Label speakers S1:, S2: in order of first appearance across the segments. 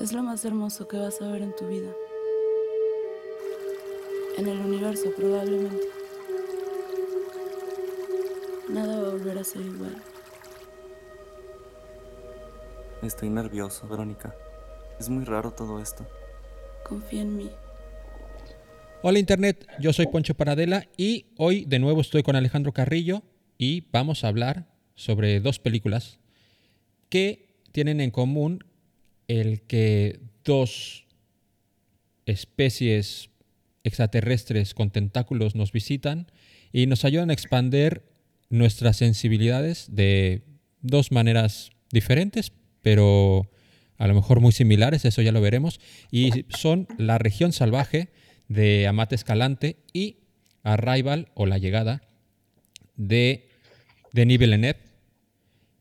S1: Es lo más hermoso que vas a ver en tu vida. En el universo probablemente. Nada va a volver a ser igual.
S2: Estoy nervioso, Verónica. Es muy raro todo esto.
S1: Confía en mí.
S3: Hola Internet, yo soy Poncho Paradela y hoy de nuevo estoy con Alejandro Carrillo y vamos a hablar sobre dos películas que tienen en común el que dos especies extraterrestres con tentáculos nos visitan y nos ayudan a expander nuestras sensibilidades de dos maneras diferentes, pero a lo mejor muy similares, eso ya lo veremos, y son La región salvaje de Amate Escalante y Arrival o La llegada de Denis.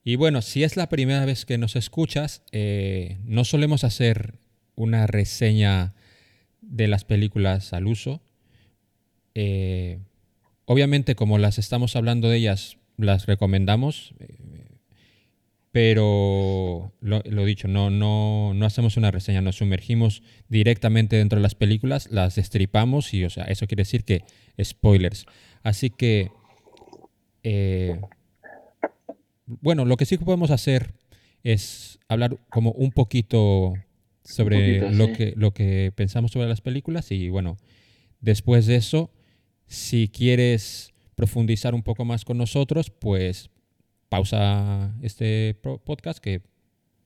S3: Y bueno, si es la primera vez que nos escuchas, eh, no solemos hacer una reseña de las películas al uso. Eh, obviamente, como las estamos hablando de ellas, las recomendamos. eh, pero lo, dicho, no, no, no hacemos una reseña, nos sumergimos directamente dentro de las películas, las destripamos y, o sea, eso quiere decir que spoilers. Así que, bueno, lo que sí que podemos hacer es hablar como un poquito sobre
S4: poquito,
S3: lo,
S4: sí.
S3: que, lo que pensamos sobre las películas y, bueno, después de eso, si quieres profundizar un poco más con nosotros, pues pausa este podcast que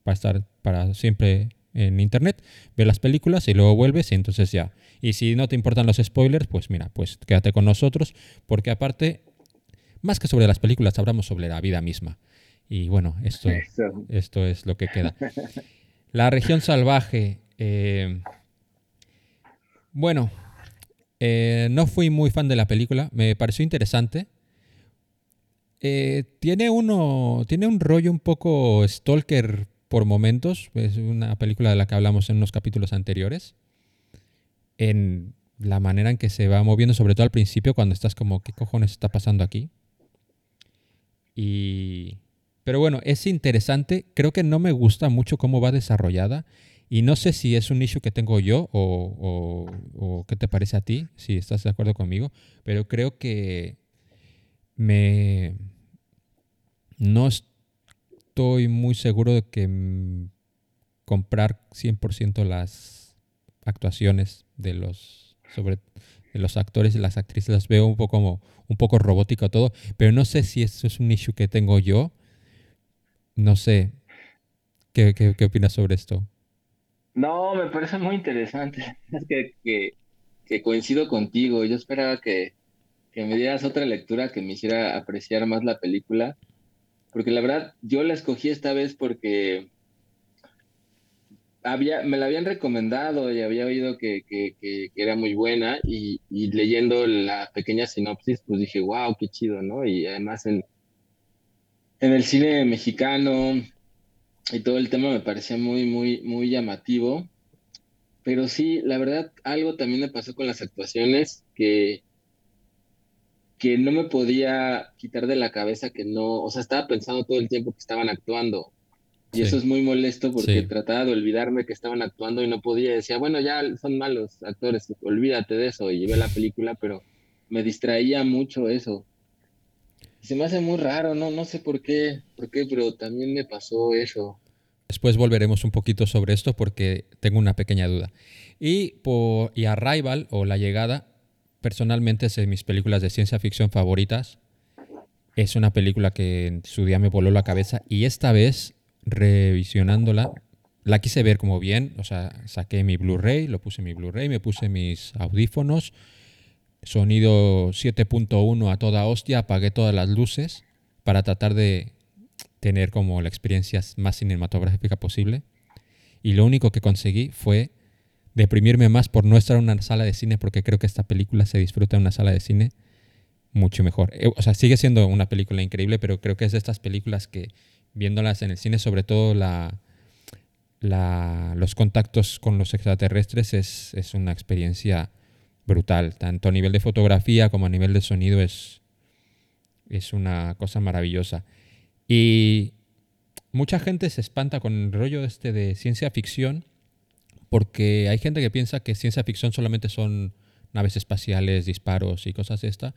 S3: va a estar para siempre en internet, ve las películas y luego vuelves y entonces ya. Y si no te importan los spoilers, pues mira, pues quédate con nosotros porque aparte, más que sobre las películas, hablamos sobre la vida misma. Y bueno, esto,
S4: Eso.
S3: esto es lo que queda. La región salvaje. eh, bueno, eh, no fui muy fan de la película. Me pareció interesante. Eh, tiene uno. Tiene un rollo un poco stalker por momentos. Es una película de la que hablamos en unos capítulos anteriores. En la manera en que se va moviendo, sobre todo al principio, cuando estás como, ¿qué cojones está pasando aquí? Y. Pero bueno, es interesante. Creo que no me gusta mucho cómo va desarrollada. Y no sé si es un issue que tengo yo o, qué te parece a ti, si estás de acuerdo conmigo. Pero creo que me. No estoy muy seguro de que comprar 100% las actuaciones de los. sobre los actores y las actrices las veo un poco como un poco robótico todo, pero no sé si eso es un issue que tengo yo. No sé. ¿Qué, qué, qué opinas sobre esto?
S4: No, me parece muy interesante. Es que, que, coincido contigo. Yo esperaba que, que me dieras otra lectura que me hiciera apreciar más la película. Porque la verdad, yo la escogí esta vez porque había, me la habían recomendado y había oído que, que era muy buena. Y, y leyendo la pequeña sinopsis, pues dije, wow, qué chido, ¿no? Y además en, en el cine mexicano y todo el tema me parecía muy, muy, muy llamativo. Pero sí, la verdad, algo también me pasó con las actuaciones que, que no me podía quitar de la cabeza que no, o sea, estaba pensando todo el tiempo que estaban actuando. Y
S3: Sí.
S4: eso es muy molesto porque
S3: Sí.
S4: trataba de olvidarme que estaban actuando y no podía. Decía, bueno, ya son malos actores, olvídate de eso. Y llevé la película, pero me distraía mucho eso. Se me hace muy raro, no, no sé por qué, por qué, pero también me pasó eso.
S3: Después volveremos un poquito sobre esto porque tengo una pequeña duda. Y, por, y Arrival o La Llegada, personalmente es de mis películas de ciencia ficción favoritas. Es una película que en su día me voló la cabeza y esta vez, revisionándola, la quise ver como bien. O sea, saqué mi Blu-ray, lo puse en mi Blu-ray, me puse mis audífonos, sonido 7.1 a toda hostia, apagué todas las luces para tratar de tener como la experiencia más cinematográfica posible. Y lo único que conseguí fue deprimirme más por no estar en una sala de cine, porque creo que esta película se disfruta en una sala de cine mucho mejor. Eh, O sea, sigue siendo una película increíble, pero creo que es de estas películas que, viéndolas en el cine, sobre todo la, los contactos con los extraterrestres, es, es una experiencia brutal. Tanto a nivel de fotografía como a nivel de sonido es, es una cosa maravillosa. Y mucha gente se espanta con el rollo este de ciencia ficción porque hay gente que piensa que ciencia ficción solamente son naves espaciales, disparos y cosas de esta,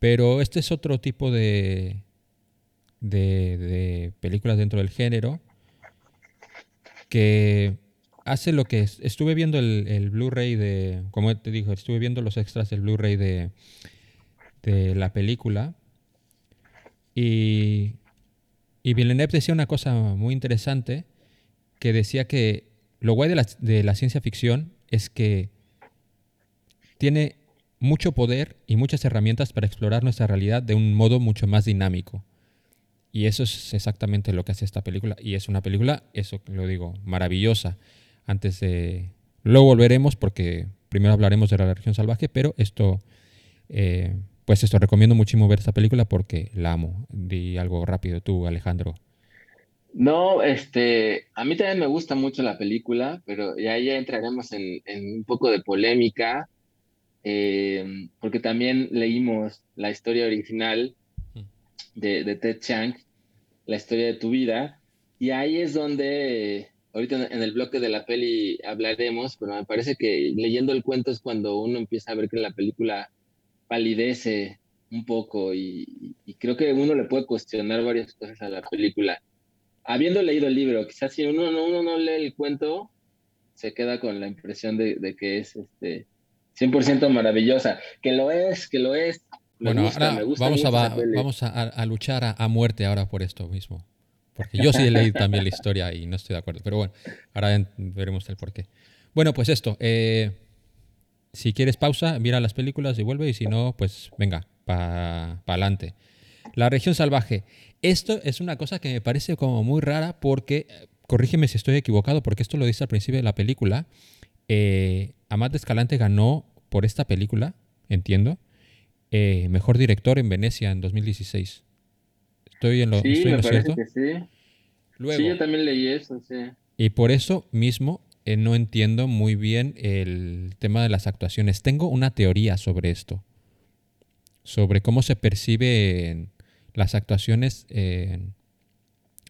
S3: pero este es otro tipo de, de, de películas dentro del género que hace lo que es, estuve viendo el, Blu-ray de, como te digo, estuve viendo los extras del Blu-ray de, la película y, y Villeneuve decía una cosa muy interesante que decía que lo guay de la ciencia ficción es que tiene mucho poder y muchas herramientas para explorar nuestra realidad de un modo mucho más dinámico. Y eso es exactamente lo que hace esta película. Y es una película, eso lo digo, maravillosa. Antes de... Luego volveremos porque primero hablaremos de la región salvaje, pero esto, eh, pues esto, recomiendo muchísimo ver esta película porque la amo. Di algo rápido tú, Alejandro.
S4: No, este, a mí también me gusta mucho la película, pero ya, ya entraremos en, en un poco de polémica, eh, porque también leímos la historia original de, de Ted Chiang, la historia de tu vida, y ahí es donde, ahorita en el bloque de la peli hablaremos, pero me parece que leyendo el cuento es cuando uno empieza a ver que la película palidece un poco y, y creo que uno le puede cuestionar varias cosas a la película. Habiendo leído el libro, quizás si uno, no- uno no lee el cuento, se queda con la impresión de, de que es este 100% maravillosa. Que lo es, que lo es. Me
S3: Bueno,
S4: gusta,
S3: ahora
S4: me gusta
S3: vamos, a, vamos a, luchar a, a muerte ahora por esto mismo. Porque yo sí he leído también la historia y no estoy de acuerdo. Pero bueno, ahora veremos el porqué. Bueno, pues esto. eh, si quieres pausa, mira las películas y vuelve. Y si no, pues venga, para adelante. La región salvaje. Esto es una cosa que me parece como muy rara porque, corrígeme si estoy equivocado, porque esto lo dice al principio de la película. Eh, Amat Escalante ganó por esta película, entiendo, eh, mejor director en Venecia en 2016. Estoy en lo,
S4: Sí,
S3: estoy en
S4: me
S3: lo
S4: parece
S3: cierto.
S4: que sí.
S3: Luego,
S4: Sí, yo también leí eso, sí.
S3: y por eso mismo eh, no entiendo muy bien el tema de las actuaciones. Tengo una teoría sobre esto, sobre cómo se perciben las actuaciones eh,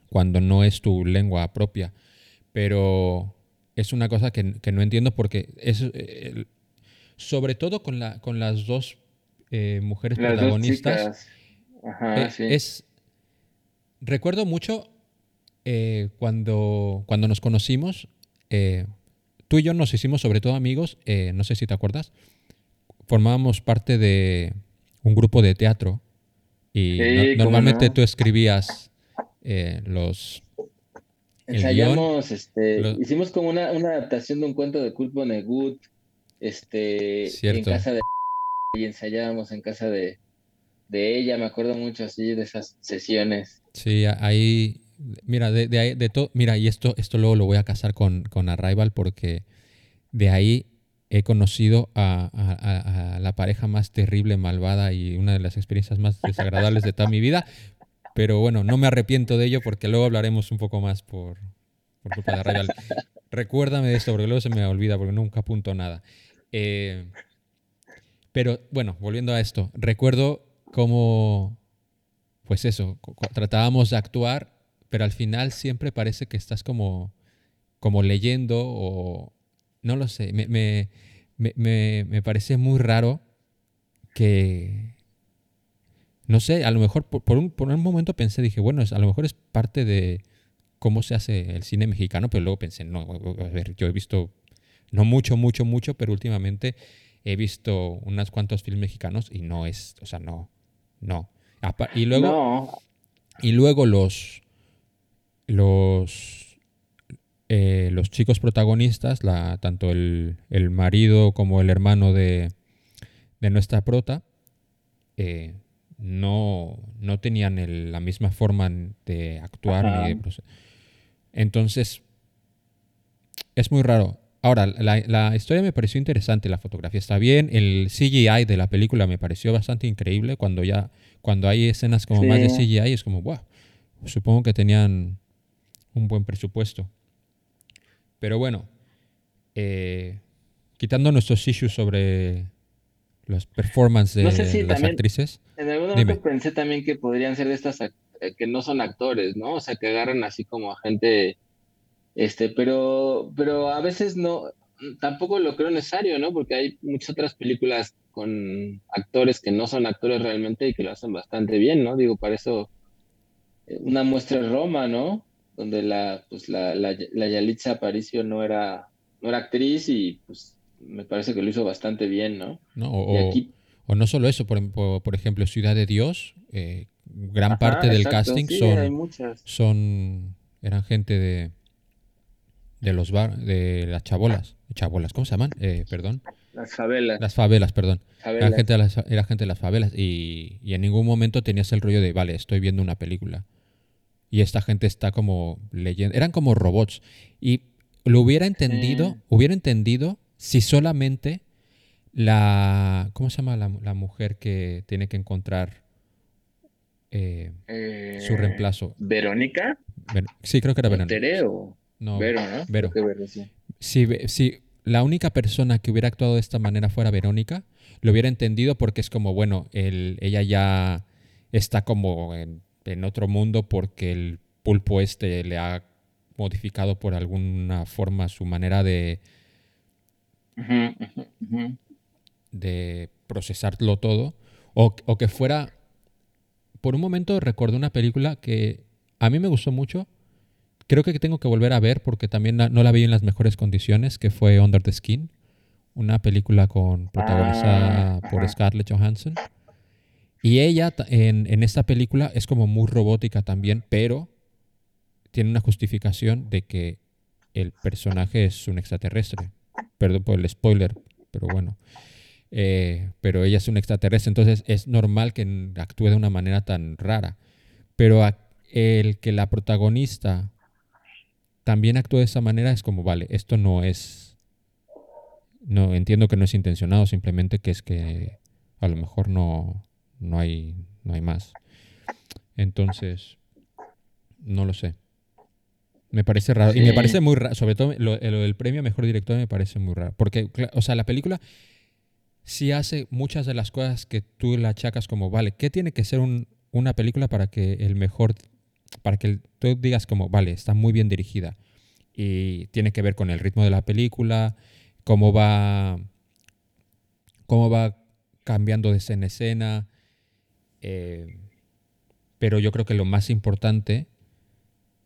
S3: cuando no es tu lengua propia. Pero es una cosa que, que no entiendo porque es eh, sobre todo con, la, con las dos eh, mujeres
S4: Las
S3: protagonistas.
S4: Ajá, sí.
S3: Es. Recuerdo mucho eh, cuando, cuando nos conocimos. eh, tú y yo nos hicimos sobre todo amigos. eh, no sé si te acuerdas. Formábamos parte de un grupo de teatro. Y
S4: Sí,
S3: no-
S4: cómo
S3: normalmente
S4: no.
S3: tú escribías eh, los.
S4: Ensayamos, este, hicimos como una, una adaptación de un cuento de Kurt Vonnegut, este,
S3: Cierto.
S4: en casa de y ensayábamos en casa de, de ella, me acuerdo mucho así de esas sesiones.
S3: Sí, ahí. Mira, de, de de todo. Mira, y esto, esto luego lo voy a casar con, con Arrival porque de ahí he conocido a la pareja más terrible, malvada y una de las experiencias más desagradables de toda mi vida. Pero bueno, no me arrepiento de ello porque luego hablaremos un poco más por, por culpa de Arrival. Recuérdame de esto porque luego se me olvida porque nunca apunto nada. Eh, pero bueno, volviendo a esto, recuerdo cómo, pues eso, tratábamos de actuar, pero al final siempre parece que estás como, como leyendo o no lo sé, me, me, me, me- parece muy raro que, no sé, a lo mejor por, un, por un momento pensé, dije, bueno, a lo mejor es parte de cómo se hace el cine mexicano, pero luego pensé, no, a ver, yo he visto, no mucho, mucho, mucho, pero últimamente he visto unos cuantos filmes mexicanos y no es, o sea, no, no. Y luego,
S4: No,
S3: y luego los, los, eh, los chicos protagonistas, la, tanto el, el marido como el hermano de, de nuestra prota, eh, no, no tenían el- la misma forma de actuar. Ni de Entonces, es muy raro. Ahora, la, la historia me pareció interesante, la fotografía está bien, el CGI de la película me pareció bastante increíble cuando ya, cuando hay escenas como más de. CGI es como, wow, supongo que tenían un buen presupuesto. Pero bueno, eh, quitando nuestros issues sobre los performances de
S4: No sé si
S3: las
S4: también-
S3: actrices,
S4: en algún
S3: Dime.
S4: momento pensé también que podrían ser de estas eh, que no son actores, ¿no? O sea, que agarran así como a gente Este, pero, pero a veces no, tampoco lo creo necesario, ¿no? Porque hay muchas otras películas con actores que no son actores realmente y que lo hacen bastante bien, ¿no? Digo, para eso eh, una muestra es Roma, ¿no? Donde la, pues la, la, la Yalitza Aparicio no era, no era actriz y pues me parece que lo hizo bastante bien, ¿no?
S3: No, o, o, no solo eso, por, por, ejemplo, Ciudad de Dios, eh, gran parte del casting son, son, eran gente de, de los bar, de las chabolas, chabolas, ¿cómo se llaman? Eh, perdón.
S4: Las favelas.
S3: Las favelas, perdón. Era, gente de las, gente de las favelas y, y, en ningún momento tenías el rollo de, vale, estoy viendo una película. Y esta gente está como leyendo. Eran como robots. Y lo hubiera entendido, hubiera entendido si solamente la. ¿Cómo se llama la, la mujer que tiene que encontrar eh, su
S4: Eh,
S3: reemplazo?
S4: ¿Verónica?
S3: Ver- sí, creo que era Verónica.
S4: ¿Tere o
S3: No,
S4: Vero, no?
S3: Vero.
S4: Sí.
S3: si, la única persona que hubiera actuado de esta manera fuera Verónica, lo hubiera entendido porque es como, bueno, el- ella ya está como en, en otro mundo porque el pulpo este le ha modificado por alguna forma su manera de, de procesarlo todo. O, o que fuera... Por un momento recordé una película que a mí me gustó mucho. Creo que tengo que volver a ver porque también no la vi en las mejores condiciones, que fue Under the Skin. Una película con protagonizada
S4: Ah,
S3: por. Scarlett Johansson. Y ella en, en esta película es como muy robótica también, pero tiene una justificación de que el personaje es un extraterrestre. Perdón por el spoiler, pero bueno. Eh, pero ella es un extraterrestre, entonces es normal que actúe de una manera tan rara. Pero el que la protagonista también actúe de esa manera es como, vale, esto no es... No, entiendo que no es intencionado, simplemente que es que a lo mejor no, no, hay, no hay más. Entonces, no lo sé. Me parece raro. Y me parece muy raro. Sobre todo lo, lo del premio a mejor director me parece muy raro. Porque, o sea, la película sí hace muchas de las cosas que tú la achacas como, vale, ¿qué tiene que ser un- una película para que el mejor, para que tú digas como, vale, está muy bien dirigida? Y tiene que ver con el ritmo de la película, cómo va, cómo va cambiando de escena escena. eh, pero yo creo que lo más importante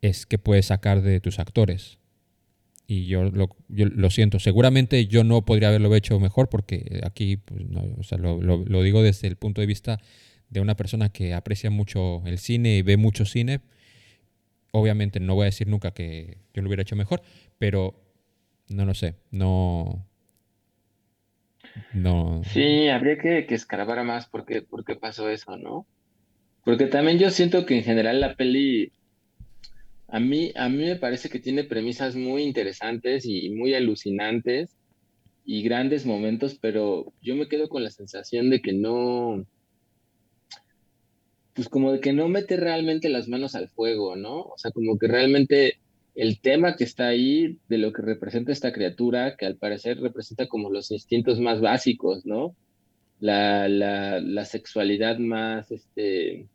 S3: es que puedes sacar de tus actores. Y yo lo, lo siento. Seguramente yo no podría haberlo hecho mejor porque aquí pues, no, o sea, lo- lo digo desde el punto de vista de una persona que aprecia mucho el cine y ve mucho cine. Obviamente no voy a decir nunca que yo lo hubiera hecho mejor, pero no lo sé. No. No.
S4: Sí, habría que, que escarbar más porque, porque pasó eso, ¿no? Porque también yo siento que en general la peli, a mí, a mí me parece que tiene premisas muy interesantes y muy alucinantes y grandes momentos, pero yo me quedo con la sensación de que no, pues como de que no mete realmente las manos al fuego, ¿no? O sea, como que realmente el tema que está ahí, de lo que representa esta criatura, que al parecer representa como los instintos más básicos, ¿no? La, la, sexualidad más, este,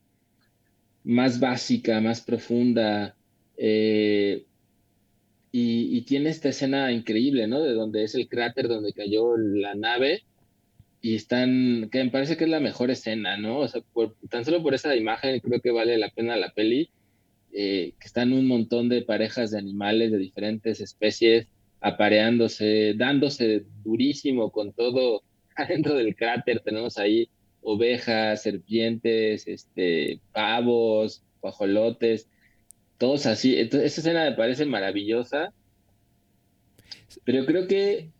S4: más básica, más profunda, eh, y tiene esta escena increíble, ¿no? De donde es el cráter donde cayó la nave y están, que me parece que es la mejor escena, ¿no? O sea, por- tan solo por esa imagen creo que vale la pena la peli, eh, que están un montón de parejas de animales de diferentes especies apareándose, dándose durísimo con todo adentro del cráter. Tenemos ahí ovejas, serpientes, este, pavos, guajolotes, todos así. Entonces, esa escena me parece maravillosa, pero creo que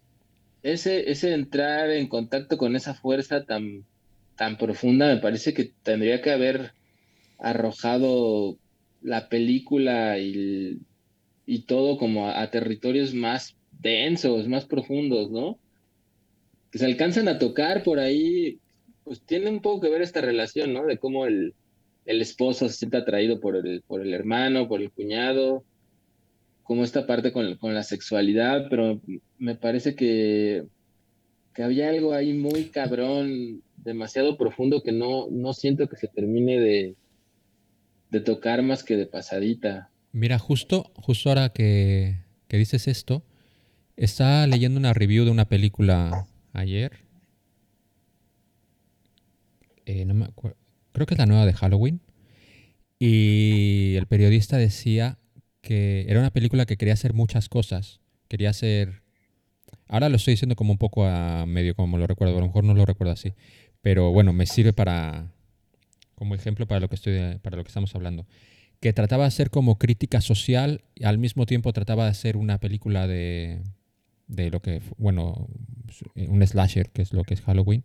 S4: ese, ese entrar en contacto con esa fuerza tan, tan profunda, me parece que tendría que haber arrojado la película y, y todo como a, territorios más densos, más profundos, ¿no? Que se alcanzan a tocar por ahí, pues tiene un poco que ver esta relación, ¿no? De cómo el, el esposo se siente atraído por el, por el hermano, por el cuñado, como esta parte con, con la sexualidad, pero me parece que, que había algo ahí muy cabrón, demasiado profundo que no, no siento que se termine de, de tocar más que de pasadita.
S3: Mira, justo, justo ahora que, que dices esto, estaba leyendo una review de una película ayer. Eh, no me acuerdo. Creo que es la nueva de Halloween. Y el periodista decía que era una película que quería hacer muchas cosas. Quería hacer... Ahora lo estoy diciendo como un poco a medio como lo recuerdo. A lo mejor no lo recuerdo así. Pero bueno, me sirve para... Como ejemplo para lo que, estoy, para lo que estamos hablando. Que trataba de hacer como crítica social y al mismo tiempo trataba de hacer una película de... De lo que... Bueno, un slasher, que es lo que es Halloween.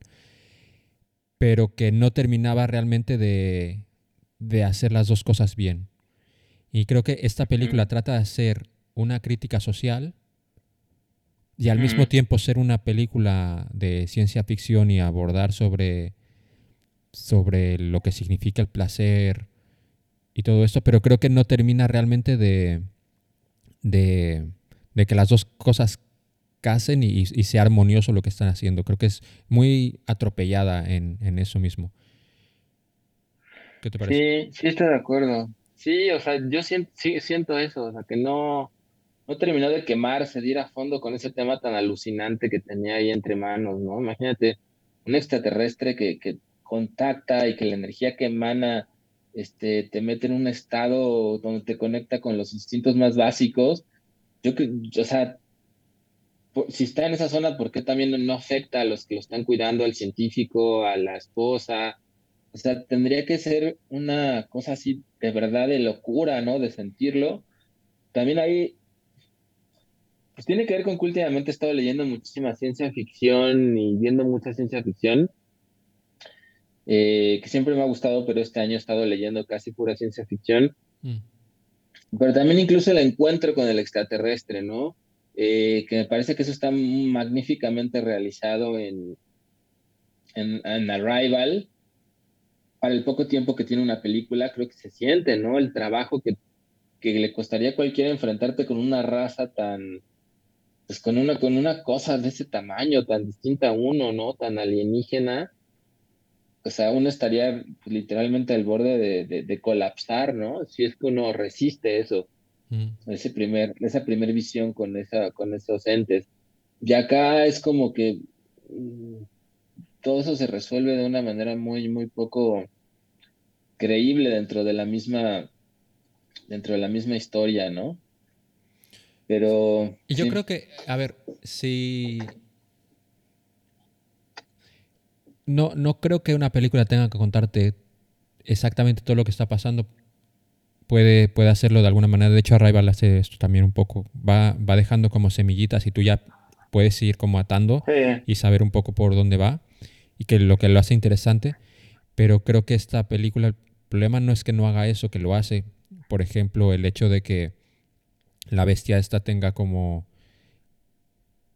S3: Pero que no terminaba realmente de de hacer las dos cosas bien. Y creo que esta película trata de hacer una crítica social y al mismo tiempo ser una película de ciencia ficción y abordar sobre, sobre lo que significa el placer y todo esto, pero creo que no termina realmente de, de, que las dos cosas casen y, sea armonioso lo que están haciendo. Creo que es muy atropellada en, en eso mismo. ¿Qué te parece?
S4: Sí, sí estoy de acuerdo. Sí, o sea, yo siento, sí, siento eso, o sea, que no, no terminó de quemarse, de ir a fondo con ese tema tan alucinante que tenía ahí entre manos, ¿no? Imagínate un extraterrestre que, que contacta y que la energía que emana este, te mete en un estado donde te conecta con los instintos más básicos. Yo o sea, si está en esa zona, ¿por qué también no afecta a los que lo están cuidando, al científico, a la esposa? O sea, tendría que ser una cosa así de verdad de locura, ¿no? De sentirlo. También ahí, pues tiene que ver con que últimamente he estado leyendo muchísima ciencia ficción y viendo mucha ciencia ficción, eh, que siempre me ha gustado, pero este año he estado leyendo casi pura ciencia ficción. Mm. Pero también incluso el encuentro con el extraterrestre, ¿no? Eh, que me parece que eso está magníficamente realizado en, en, en Arrival para el poco tiempo que tiene una película, creo que se siente, ¿no? El trabajo que, que le costaría a cualquiera enfrentarte con una raza tan, pues con una, con una cosa de ese tamaño, tan distinta a uno, ¿no? Tan alienígena. O sea, uno estaría pues, literalmente al borde de, de, colapsar, ¿no? Si es que uno resiste eso, mm. ese primer, esa primera visión con, esa, con esos entes. Y acá es como que mm, todo eso se resuelve de una manera muy, muy poco creíble dentro de la misma, dentro de la misma historia, ¿no? Pero.
S3: Y yo creo que, a ver, si. No, no creo que una película tenga que contarte exactamente todo lo que está pasando. Puede, puede hacerlo de alguna manera. De hecho, Arrival hace esto también un poco. Va, va dejando como semillitas y tú ya puedes ir como atando y saber un poco por dónde va y que lo que lo hace interesante, pero creo que esta película, el problema no es que no haga eso, que lo hace. Por ejemplo, el hecho de que la bestia esta tenga como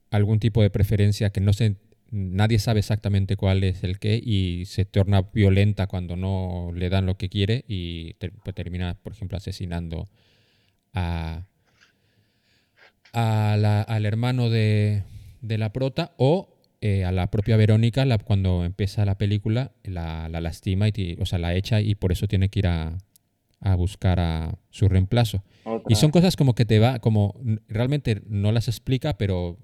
S3: algún tipo de preferencia que no se nadie sabe exactamente cuál es el qué y se torna violenta cuando no le dan lo que quiere y pues, termina, por ejemplo, asesinando a, al hermano de, de la prota o eh, a la propia Verónica, cuando empieza la película, la, lastima, y, o sea, la echa y por eso tiene que ir a, buscar a su reemplazo. Y son cosas como que te va, como realmente no las explica, pero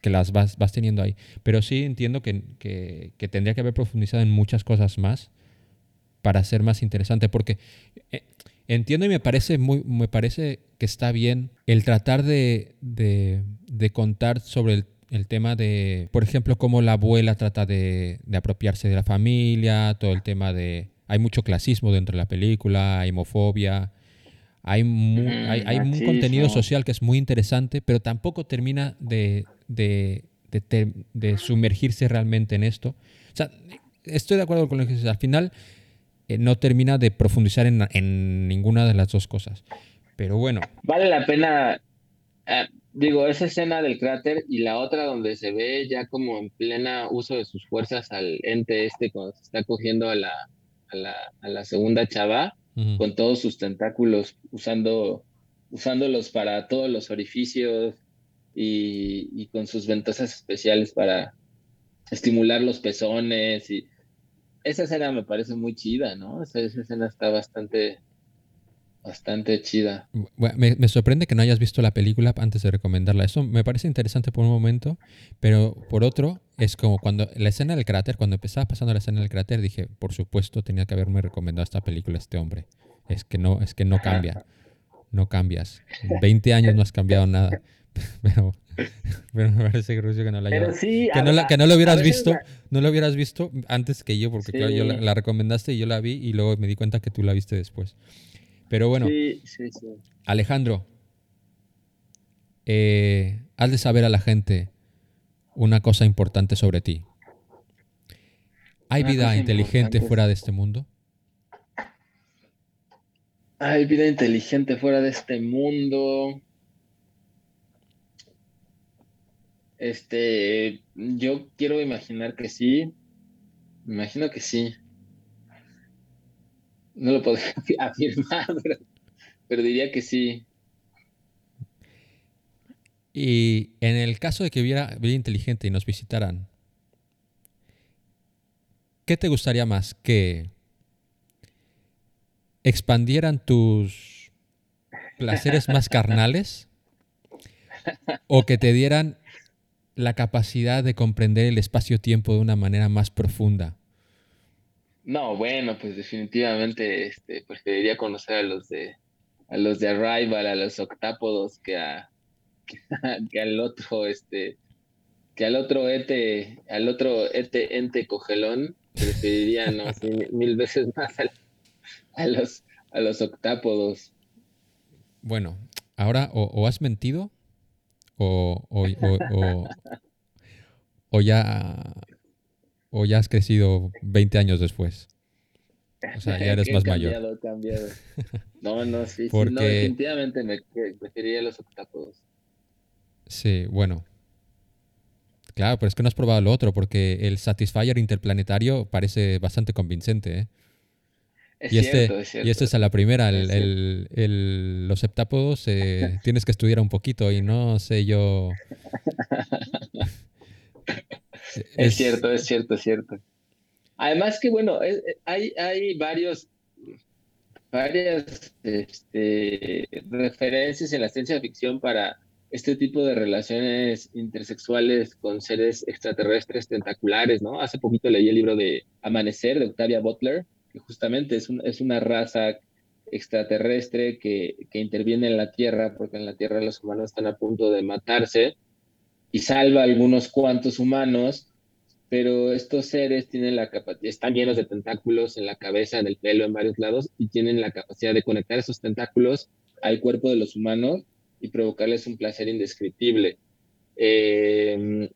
S3: que las vas, vas teniendo ahí. Pero sí entiendo que, que, tendría que haber profundizado en muchas cosas más para ser más interesante, porque eh, entiendo y me parece, muy, me parece que está bien el tratar de, de, de contar sobre el el tema de, por ejemplo, cómo la abuela trata de, apropiarse de la familia, todo el tema de... Hay mucho clasismo dentro de la película, hay homofobia, hay, hay, un contenido social que es muy interesante, pero tampoco termina de, de, sumergirse realmente en esto. O sea, estoy de acuerdo con lo que dices. Al final eh, no termina de profundizar en, en, ninguna de las dos cosas. Pero bueno.
S4: Vale la pena eh, digo, esa escena del cráter y la otra donde se ve ya como en plena uso de sus fuerzas al ente este cuando se está cogiendo a la, a la, a la segunda chava con todos sus tentáculos usando usándolos para todos los orificios y, y, con sus ventosas especiales para estimular los pezones y esa escena me parece muy chida, ¿no? Esa, esa escena está bastante bastante chida.
S3: Bueno, me, me sorprende que no hayas visto la película antes de recomendarla. Eso me parece interesante por un momento, pero por otro, es como cuando la escena del cráter, cuando empezaba pasando la escena del cráter, dije, por supuesto, tenía que haberme recomendado esta película a este hombre. Es que no, es que no cambia. No cambias. En 20 años no has cambiado nada. Pero, pero me parece gracioso que no la hayas
S4: sí,
S3: que no, la, que no lo hubieras visto,
S4: la-
S3: no lo hubieras visto antes que yo, porque claro, yo la,
S4: Sí.
S3: la recomendaste y yo la vi y luego me di cuenta que tú la viste después. Pero bueno,
S4: Sí, sí, sí.
S3: Alejandro, eh, has de saber a la gente una cosa importante sobre ti. ¿Hay
S4: Una
S3: vida inteligente
S4: importante.
S3: fuera de este mundo?
S4: Hay vida inteligente fuera de este mundo. Este, yo quiero imaginar que sí. Me imagino que sí. No lo podría afirmar, pero, diría que sí.
S3: Y en el caso de que hubiera vida inteligente y nos visitaran, ¿qué te gustaría más? ¿Que expandieran tus placeres más carnales? ¿O que te dieran la capacidad de comprender el espacio-tiempo de una manera más profunda?
S4: No, bueno, pues definitivamente este, preferiría conocer a los de a los de Arrival, a los octápodos, que a que al otro, este, que al otro ete, al otro ete ente cogelón, preferiría no mil veces más a, los a los octápodos.
S3: Bueno, ahora o, has mentido o- o- o ya, o ya has crecido 20 años después. O sea, ya eres más mayor.
S4: cambiado, he cambiado. No, no, sí, sí, no,
S3: Porque-
S4: definitivamente me preferiría los octápodos.
S3: Sí, bueno. Claro, pero es que no has probado lo otro, porque el Satisfyer interplanetario parece bastante convincente, ¿eh?
S4: Es
S3: y,
S4: cierto,
S3: este,
S4: es cierto.
S3: y este es a la primera, el-
S4: Es cierto.
S3: el- el- los septápodos eh, tienes que estudiar un poquito y no sé yo...
S4: Es cierto, es cierto, es cierto. Además que bueno, es- hay, hay varios, varias este, referencias en la ciencia ficción para este tipo de relaciones intersexuales con seres extraterrestres tentaculares, ¿no? Hace poquito leí el libro de Amanecer de Octavia Butler, que justamente es, un- es una raza extraterrestre que, que interviene en la Tierra, porque en la Tierra los humanos están a punto de matarse, y salva a algunos cuantos humanos, pero estos seres tienen la capacidad, están llenos de tentáculos en la cabeza, en el pelo, en varios lados, y tienen la capacidad de conectar esos tentáculos al cuerpo de los humanos y provocarles un placer indescriptible. Eh,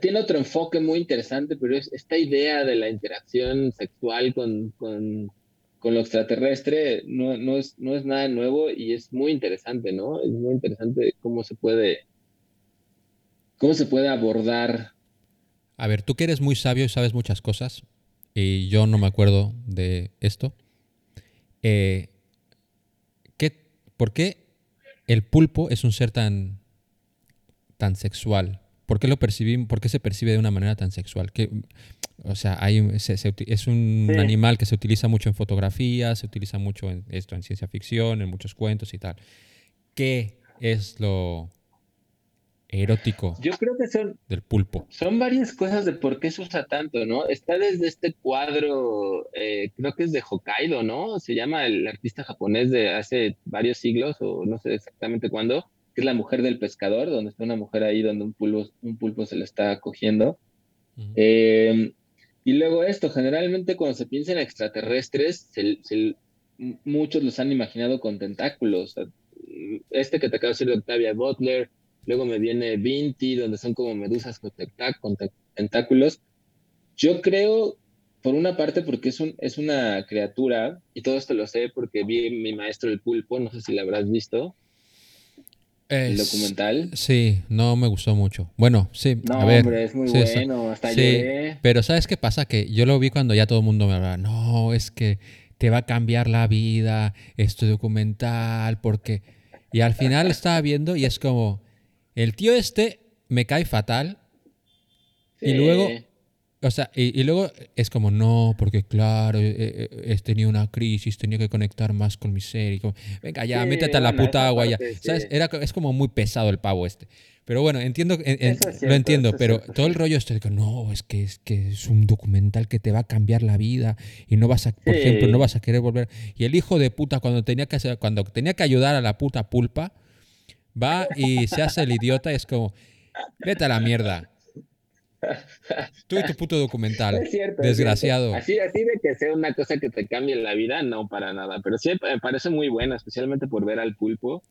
S4: tiene otro enfoque muy interesante, pero es esta idea de la interacción sexual con, con, con lo extraterrestre no, no, es, no es nada nuevo y es muy interesante, ¿no? Es muy interesante cómo se puede, cómo se puede abordar
S3: A ver, tú que eres muy sabio y sabes muchas cosas, y yo no me acuerdo de esto, eh, ¿qué- ¿por qué el pulpo es un ser tan, tan sexual? ¿Por qué, lo percibim- ¿Por qué se percibe de una manera tan sexual? ¿Qué- o sea, hay, se- se uti- es un
S4: Sí.
S3: animal que se utiliza mucho en fotografía, se utiliza mucho en esto, en ciencia ficción, en muchos cuentos y tal. ¿Qué es lo erótico
S4: Yo creo que son,
S3: del pulpo?
S4: son varias cosas de por qué se usa tanto, ¿no? Está desde este cuadro, eh, creo que es de Hokkaido, ¿no? Se llama el artista japonés de hace varios siglos, o no sé exactamente cuándo, que es la mujer del pescador, donde está una mujer ahí donde un pulpo, un pulpo se le está cogiendo. Eh, y luego esto, generalmente cuando se piensa en extraterrestres, se- se- m- muchos los han imaginado con tentáculos. Este que te acabo de decir de Octavia Butler, luego me viene Vinti, donde son como medusas con, con te- tentáculos. Yo creo, por una parte, porque es, un, es una criatura, y todo esto lo sé porque vi mi maestro el pulpo, no sé si lo habrás visto, el
S3: Es-
S4: documental.
S3: Sí, no me gustó mucho. Bueno, sí,
S4: No,
S3: a ver.
S4: hombre, es muy
S3: sí,
S4: bueno, hasta
S3: sí. Pero ¿sabes qué pasa? Que yo lo vi cuando ya todo el mundo me hablaba, no, es que te va a cambiar la vida este documental, porque... Y al final estaba viendo y es como, el tío este me cae fatal y luego O sea, y, y luego es como, no, porque claro, eh, he tenido una crisis, tenía que conectar más con mi ser. Y como, venga, ya,
S4: Sí,
S3: métete a la
S4: bueno,
S3: puta agua ya.
S4: parte,
S3: ¿Sabes?
S4: sí.
S3: Era, es como muy pesado el pavo este. Pero bueno, entiendo, en- lo entiendo, pero
S4: cierto,
S3: todo el rollo este de que no, es que, es que es un documental que te va a cambiar la vida y no vas a, por ejemplo, no vas a querer volver. Y el hijo de puta, cuando tenía que hacer, cuando tenía que ayudar a la puta pulpa, va y se hace el idiota y es como, vete a la mierda. Tú y tu puto documental.
S4: Es cierto, es
S3: Desgraciado.
S4: cierto. Así, así de que sea una cosa que te cambie la vida, no para nada. Pero sí me parece muy buena, especialmente por ver al pulpo.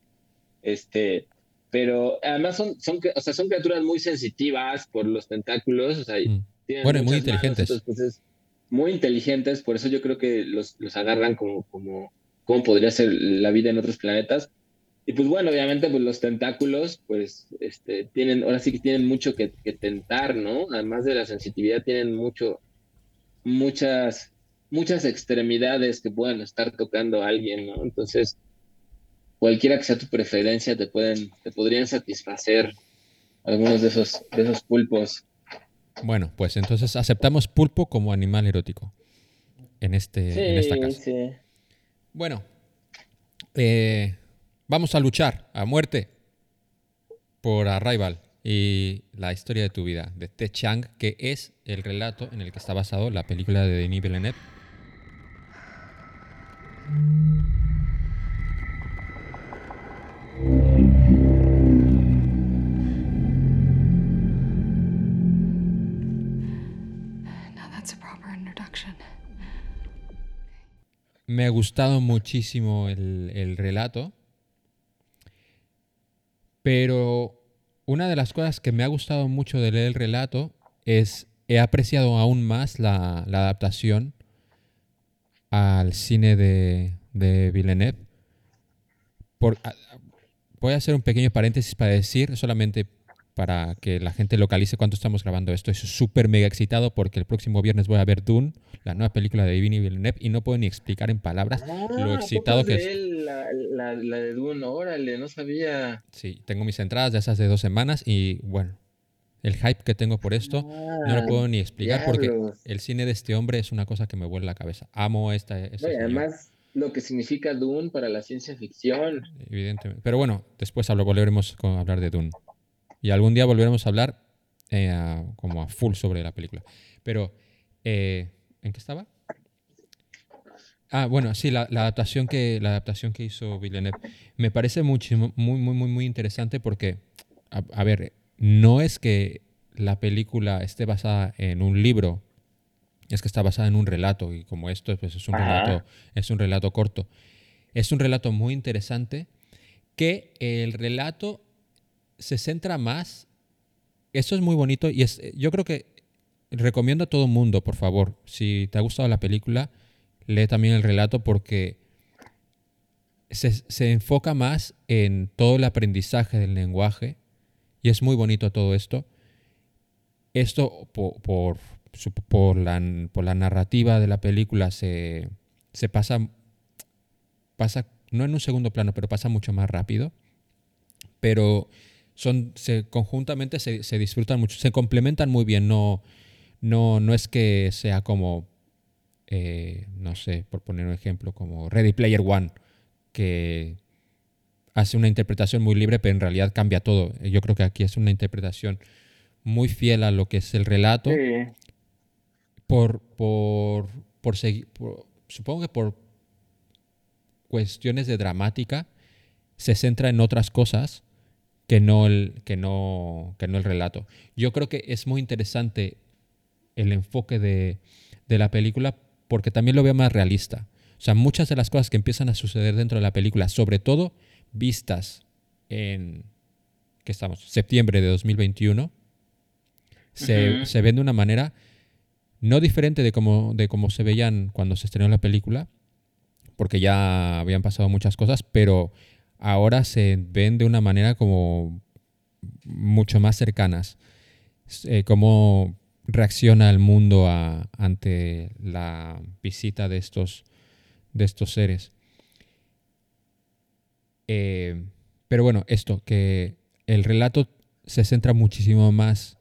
S4: Este, pero además son, son, o sea, son criaturas muy sensitivas por los tentáculos. O sea,
S3: Mm.
S4: tienen
S3: Bueno, muy
S4: muchas manos,
S3: inteligentes.
S4: entonces, pues, es muy inteligentes, por eso yo creo que los, los agarran como, como, como podría ser la vida en otros planetas. Y pues bueno, obviamente pues los tentáculos pues este, tienen, ahora sí que tienen mucho que, que tentar, ¿no? Además de la sensitividad tienen mucho, muchas, muchas extremidades que pueden estar tocando a alguien, ¿no? Entonces, cualquiera que sea tu preferencia te pueden, te podrían satisfacer algunos de esos, de esos pulpos.
S3: Bueno, pues entonces aceptamos pulpo como animal erótico en, este, en esta casa.
S4: sí.
S3: Bueno, eh, vamos a luchar a muerte por Arrival y la historia de tu vida de Te Chang, que es el relato en el que está basado la película de Denis Villeneuve. Me ha gustado muchísimo el, el relato, pero una de las cosas que me ha gustado mucho de leer el relato es he apreciado aún más la, la adaptación al cine de, de Villeneuve. Por, voy a hacer un pequeño paréntesis para decir, solamente para que la gente localice cuánto estamos grabando esto. Estoy súper mega excitado porque el próximo viernes voy a ver Dune, la nueva película de Denis Villeneuve, y no puedo ni explicar en palabras lo
S4: Ah,
S3: excitado
S4: ¿a poco
S3: que
S4: es él, la, la, la de Dune, órale, no sabía.
S3: Sí, tengo mis entradas de esas de dos semanas y bueno, el hype que tengo por esto no lo puedo ni explicar porque
S4: diablos.
S3: el cine de este hombre es una cosa que me vuela la cabeza. Amo esta,
S4: y
S3: señor,
S4: además lo que significa Dune para la ciencia ficción.
S3: evidentemente. Pero bueno, después hablo- volveremos a hablar de Dune. Y algún día volveremos a hablar eh, a- como a full sobre la película. Pero, eh, ¿en qué estaba? Ah, bueno, sí, la, la adaptación que, la adaptación que hizo Villeneuve me parece muchísimo, muy, muy, muy, muy interesante porque, a, a ver, no es que la película esté basada en un libro, es que está basada en un relato y como esto pues, es un
S4: Ajá.
S3: relato, es un relato corto. Es un relato muy interesante que el relato se centra más. Eso es muy bonito y es, yo creo que recomiendo a todo mundo, por favor, si te ha gustado la película, lee también el relato porque se, se enfoca más en todo el aprendizaje del lenguaje y es muy bonito todo esto. Esto por, por, por la, por la narrativa de la película se, se pasa, pasa, no en un segundo plano, pero pasa mucho más rápido. Pero son, se, conjuntamente se, se disfrutan mucho, se complementan muy bien. No, no, no es que sea como, eh, no sé, por poner un ejemplo, como Ready Player One, que hace una interpretación muy libre, pero en realidad cambia todo. Yo creo que aquí es una interpretación muy fiel a lo que es el relato
S4: Sí.
S3: por, por, por- supongo que por cuestiones de dramática, se centra en otras cosas que no el, que no, que no el relato. Yo creo que es muy interesante el enfoque de, de la película porque también lo veo más realista. O sea, muchas de las cosas que empiezan a suceder dentro de la película, sobre todo vistas en, ¿qué estamos? Septiembre de 2021, se, se ven de una manera no diferente de como, de como se veían cuando se estrenó la película, porque ya habían pasado muchas cosas, pero ahora se ven de una manera como mucho más cercanas. Eh, cómo reacciona el mundo a- ante la visita de estos, de estos seres. Eh, pero bueno, esto, que el relato se centra muchísimo más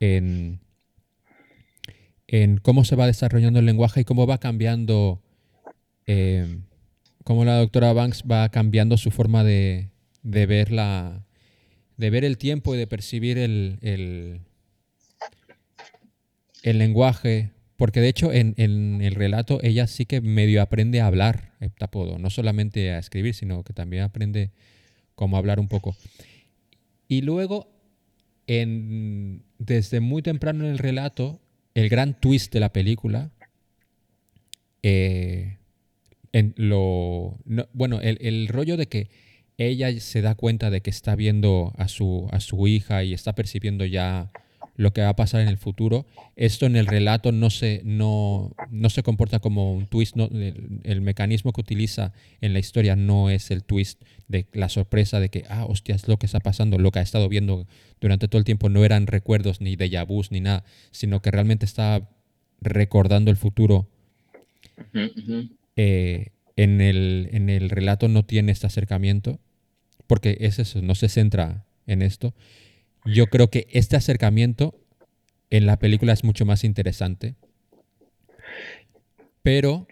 S3: en, en cómo se va desarrollando el lenguaje y cómo va cambiando, eh, cómo la doctora Banks va cambiando su forma de, ver la, de ver el tiempo y de percibir el, el, el lenguaje. Porque de hecho en, en, el relato ella sí que medio aprende a hablar heptapodo, no solamente a escribir, sino que también aprende cómo hablar un poco. Y luego, en, desde muy temprano en el relato, el gran twist de la película, eh, en lo, no, bueno, el, el rollo de que ella se da cuenta de que está viendo a su, a su hija y está percibiendo ya lo que va a pasar en el futuro. Esto en el relato no se, no, no se comporta como un twist. No, el, mecanismo que utiliza en la historia no es el twist de la sorpresa de que, ah, hostia, es lo que está pasando, lo que ha estado viendo durante todo el tiempo no eran recuerdos ni de vus ni nada, sino que realmente está recordando el futuro. Eh, en, el, en el relato no tiene este acercamiento, porque es eso, no se centra en esto. Yo creo que este acercamiento en la película es mucho más interesante. Pero,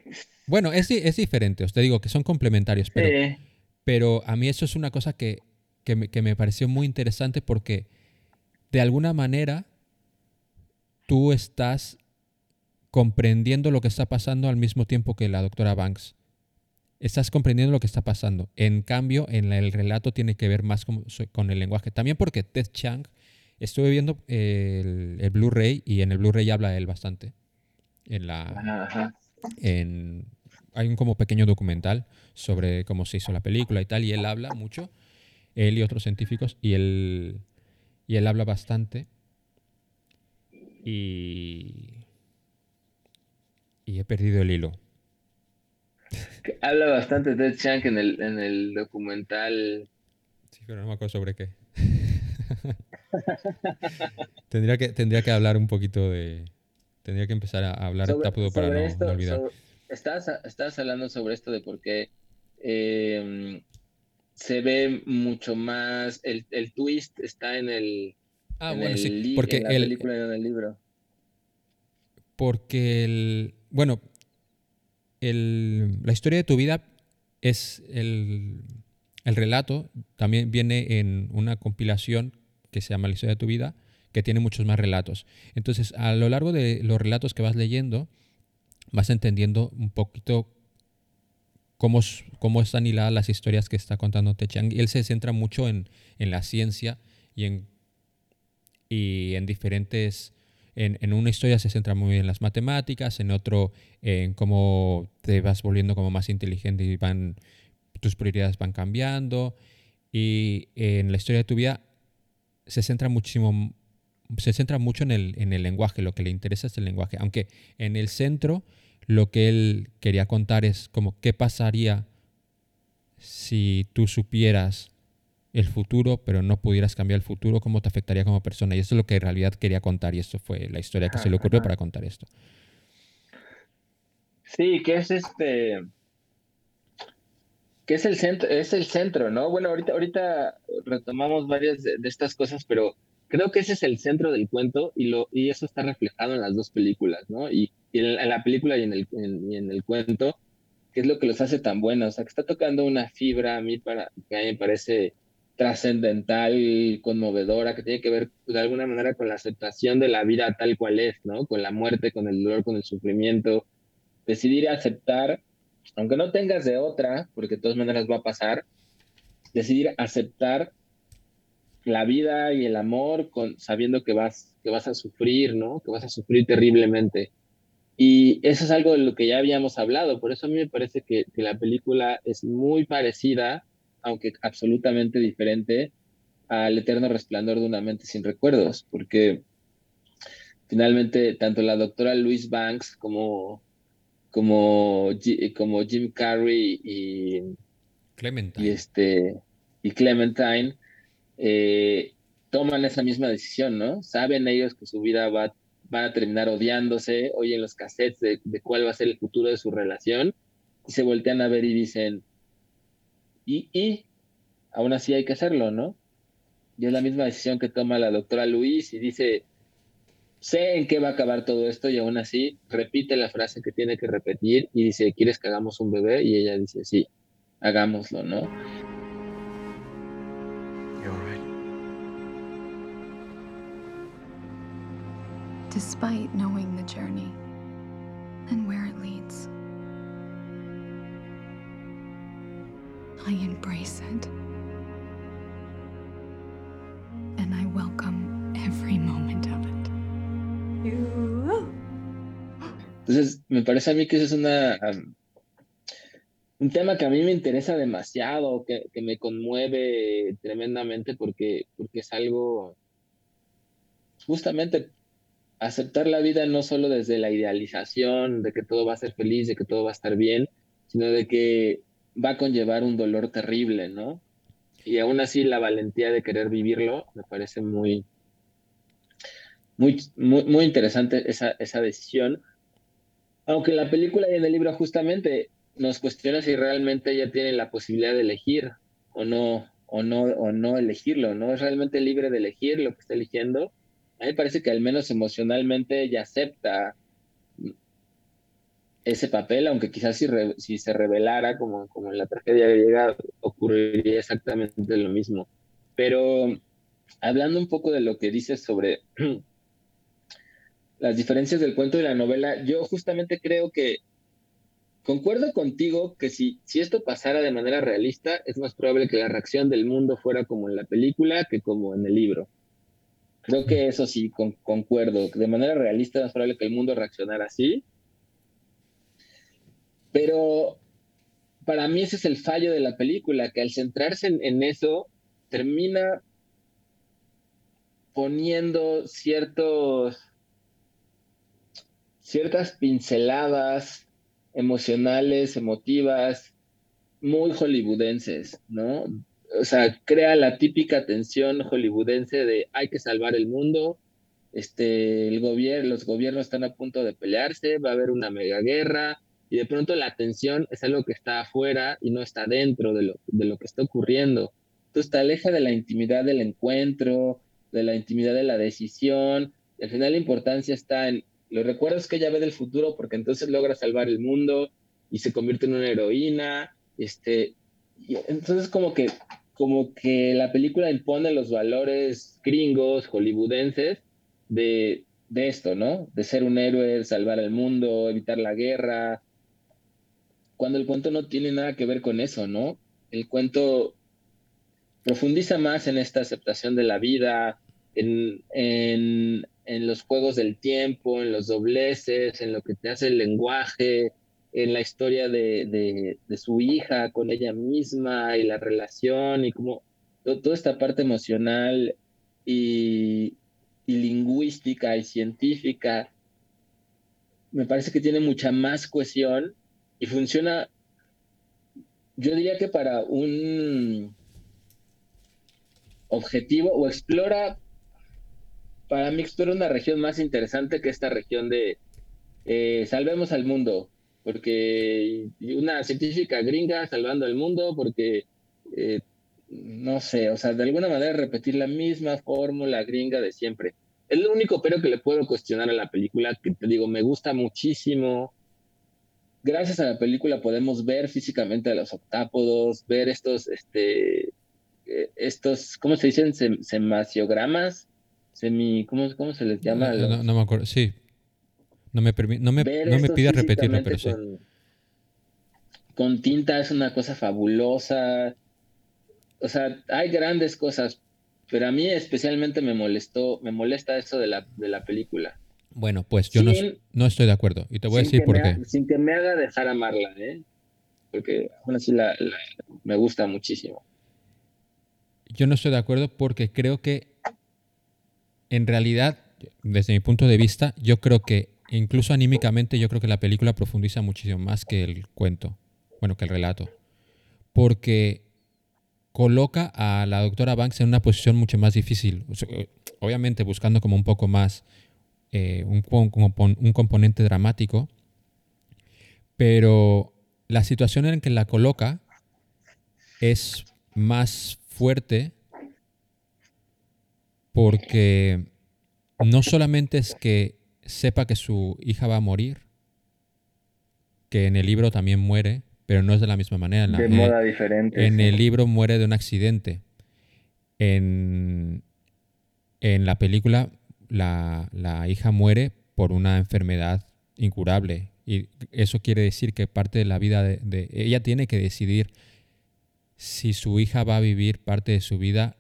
S3: bueno, es, es diferente, os te digo que son complementarios, pero, pero a mí eso es una cosa que, que, me, que me pareció muy interesante porque de alguna manera tú estás comprendiendo lo que está pasando al mismo tiempo que la doctora Banks. Estás comprendiendo lo que está pasando. En cambio, en el relato tiene que ver más con, con el lenguaje. También porque Ted Chiang, estuve viendo el, el Blu-ray y en el Blu-ray habla él bastante. En la,
S4: ajá.
S3: en, hay un como pequeño documental sobre cómo se hizo la película y tal, y él habla mucho, él y otros científicos, y él, y él habla bastante. Y, y he perdido el hilo.
S4: Habla bastante Ted Chiang en el, en el documental.
S3: Sí, pero no me acuerdo sobre qué. tendría, que, tendría que hablar un poquito de... Tendría que empezar a hablar
S4: Sobre,
S3: para no,
S4: esto,
S3: no olvidar.
S4: sobre- estabas, estabas hablando sobre esto de por qué eh, se ve mucho más, el, el twist está en el,
S3: Ah,
S4: en
S3: bueno,
S4: el
S3: sí, porque
S4: en la
S3: el,
S4: película y en el libro.
S3: Porque el. Bueno, el, la historia de tu vida es el, el relato. También viene en una compilación que se llama La historia de tu vida, que tiene muchos más relatos. Entonces, a lo largo de los relatos que vas leyendo, vas entendiendo un poquito cómo, cómo están hiladas las historias que está contando Te Chiang. Y él se centra mucho en, en la ciencia y en, y en diferentes en, una historia se centra muy en las matemáticas, en otro en cómo te vas volviendo como más inteligente y van tus prioridades van cambiando. Y en la historia de tu vida se centra muchísimo se centra mucho en el, en el lenguaje, lo que le interesa es el lenguaje, aunque en el centro lo que él quería contar es como qué pasaría si tú supieras el futuro, pero no pudieras cambiar el futuro, cómo te afectaría como persona. Y eso es lo que en realidad quería contar y esto fue la historia que se le ocurrió para contar esto.
S4: Sí, que es este, que es el centro, es el centro, ¿no? Bueno, ahorita, ahorita retomamos varias de, de estas cosas, pero creo que ese es el centro del cuento y lo, y eso está reflejado en las dos películas, ¿no? Y, y en, en la película y en el, en- y en el cuento, que es lo que los hace tan buenos. O sea, que está tocando una fibra a mí para, que a mí me parece trascendental, conmovedora, que tiene que ver de alguna manera con la aceptación de la vida tal cual es, ¿no? Con la muerte, con el dolor, con el sufrimiento. Decidir aceptar, aunque no tengas de otra, porque de todas maneras va a pasar, decidir aceptar la vida y el amor con, sabiendo que vas, que vas a sufrir, ¿no? Que vas a sufrir terriblemente. Y eso es algo de lo que ya habíamos hablado, por eso a mí me parece que la película es muy parecida, aunque absolutamente diferente, al eterno resplandor de una mente sin recuerdos, porque finalmente tanto la doctora Louise Banks como, como, Ji- como Jim Carrey y,
S3: Clementine.
S4: y este y Clementine eh, toman esa misma decisión, ¿no? Saben ellos que su vida va, van a terminar odiándose, oyen los cassettes de, de cuál va a ser el futuro de su relación y se voltean a ver y dicen, y, y aún así hay que hacerlo, ¿no? Y es la misma decisión que toma la doctora Luis y dice, sé en qué va a acabar todo esto y aún así repite la frase que tiene que repetir y dice, ¿quieres que hagamos un bebé? Y ella dice, sí, hagámoslo, ¿no?
S5: Despite knowing the journey and where it leads, I embrace it. And I welcome every moment of it.
S4: Entonces, me parece a mí que eso es una, am, un tema que a mí me interesa demasiado, que, que me conmueve tremendamente porque, porque es algo, justamente, aceptar la vida no solo desde la idealización de que todo va a ser feliz, de que todo va a estar bien, sino de que va a conllevar un dolor terrible, ¿no? Y aún así la valentía de querer vivirlo me parece muy, muy, muy, interesante esa, esa decisión. Aunque en la película y en el libro justamente nos cuestiona si realmente ella tiene la posibilidad de elegir o no, o no, o no elegirlo, ¿no? Es realmente libre de elegir lo que está eligiendo. A mí me parece que al menos emocionalmente ella acepta ese papel, aunque quizás si, se revelara como, en la tragedia griega ocurriría exactamente lo mismo. Pero hablando un poco de lo que dices sobre las diferencias del cuento y la novela, yo justamente creo que concuerdo contigo que si, esto pasara de manera realista, es más probable que la reacción del mundo fuera como en la película que como en el libro. Creo que eso sí, con- concuerdo. De manera realista es más probable que el mundo reaccionara así. Pero para mí ese es el fallo de la película, que al centrarse en, eso, termina poniendo ciertos, ciertas pinceladas emocionales, emotivas, muy hollywoodenses, ¿no? O sea, crea la típica tensión hollywoodense de hay que salvar el mundo, este, el gobierno, los gobiernos están a punto de pelearse, va a haber una mega guerra, y de pronto la tensión es algo que está afuera y no está dentro de lo, de lo que está ocurriendo. Entonces te aleja de la intimidad del encuentro, de la intimidad de la decisión. Y al final la importancia está en los recuerdos que ella ve del futuro, porque entonces logra salvar el mundo y se convierte en una heroína. Este, y entonces como que, como que la película impone los valores gringos, hollywoodenses, de, de esto, ¿no? De ser un héroe, salvar el mundo, evitar la guerra, cuando el cuento no tiene nada que ver con eso, ¿no? El cuento profundiza más en esta aceptación de la vida, en, en, los juegos del tiempo, en los dobleces, en lo que te hace el lenguaje, en la historia de, de, su hija con ella misma y la relación y como to- toda esta parte emocional y, y lingüística y científica, me parece que tiene mucha más cohesión y funciona, yo diría que para un objetivo o explora, para mí explora una región más interesante que esta región de eh, salvemos al mundo, porque una científica gringa salvando al mundo, porque eh, no sé, o sea, de alguna manera repetir la misma fórmula gringa de siempre. Es lo único pero que le puedo cuestionar a la película, que te digo, me gusta muchísimo. Gracias a la película podemos ver físicamente a los octápodos, ver estos, este, eh, estos, ¿cómo se dicen? Sem- Semaciogramas, semi, ¿cómo, cómo se les llama?
S3: No, no-
S4: los-
S3: no me acuerdo. Sí. No me, no me, no me pidas repetirlo, pero sí.
S4: Con, con tinta es una cosa fabulosa. O sea, hay grandes cosas, pero a mí especialmente me molestó, me molesta eso de la, de la película.
S3: Bueno, pues yo no,
S4: Sin-
S3: no estoy de acuerdo. Y te voy a decir por qué.
S4: ha- sin que me haga dejar amarla, ¿eh? Porque aún así la, la- me gusta muchísimo.
S3: Yo no estoy de acuerdo porque creo que en realidad, desde mi punto de vista, yo creo que incluso anímicamente, yo creo que la película profundiza muchísimo más que el cuento, bueno, que el relato. Porque coloca a la doctora Banks en una posición mucho más difícil. Obviamente buscando como un poco más eh, un, un componente dramático, pero la situación en que la coloca es más fuerte porque no solamente es que sepa que su hija va a morir, que en el libro también muere, pero no es de la misma manera. En, la-
S4: De moda diferente.
S3: en
S4: sí.
S3: el libro muere de un accidente. En, en la película la, la hija muere por una enfermedad incurable. Y eso quiere decir que parte de la vida de, de- ella tiene que decidir si su hija va a vivir parte de su vida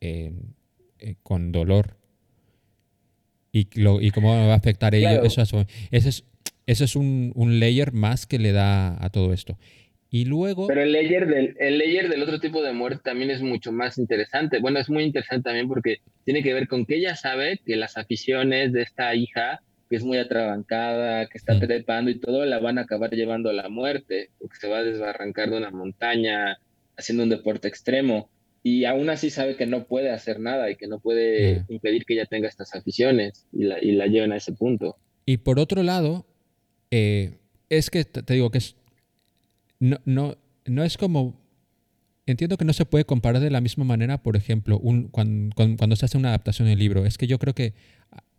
S3: en- eh, con dolor y, lo- y cómo va a afectar ello,
S4: Claro.
S3: eso ese es, ese es un, un layer más que le da a todo esto. Y luego...
S4: Pero el layer del, el layer del otro tipo de muerte también es mucho más interesante. Bueno, es muy interesante también porque tiene que ver con que ella sabe que las aficiones de esta hija, que es muy atrabancada, que está
S3: Mm.
S4: trepando y todo, la van a acabar llevando a la muerte, porque se va a desbarrancar de una montaña haciendo un deporte extremo. Y aún así sabe que no puede hacer nada y que no puede
S3: Mm.
S4: impedir que ella tenga estas aficiones y la, y la lleven a ese punto.
S3: Y por otro lado, eh, es que te digo que es. No, no, no es como. Entiendo que no se puede comparar de la misma manera, por ejemplo, un, cuando, cuando, se hace una adaptación del libro. Es que yo creo que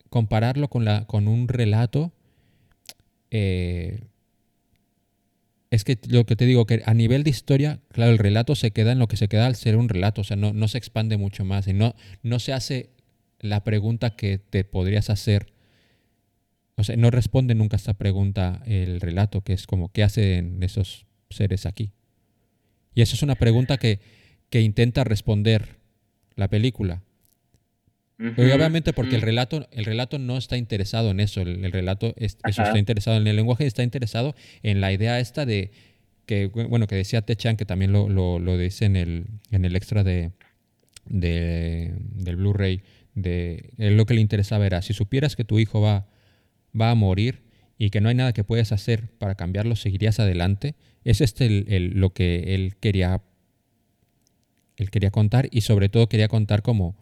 S3: compararlo con, la, con un relato. eh, es que lo que te digo, que a nivel de historia, claro, el relato se queda en lo que se queda al ser un relato, o sea, no, no se expande mucho más y no, no se hace la pregunta que te podrías hacer o sea, no responde nunca a esta pregunta el relato, que es como, ¿qué hacen esos seres aquí? Y eso es una pregunta que, que intenta responder la película. Y obviamente porque el relato, el relato no está interesado en eso, el, el relato es- eso
S4: Ajá.
S3: está interesado en el lenguaje, está interesado en la idea esta de que, bueno, que decía Techan, que también lo, lo, lo dice en el, en el extra de, de- del Blu-ray, de él lo que le interesaba era, si supieras que tu hijo va, va a morir y que no hay nada que puedas hacer para cambiarlo, seguirías adelante. Es este el- el- lo que él quería, él quería contar y sobre todo quería contar como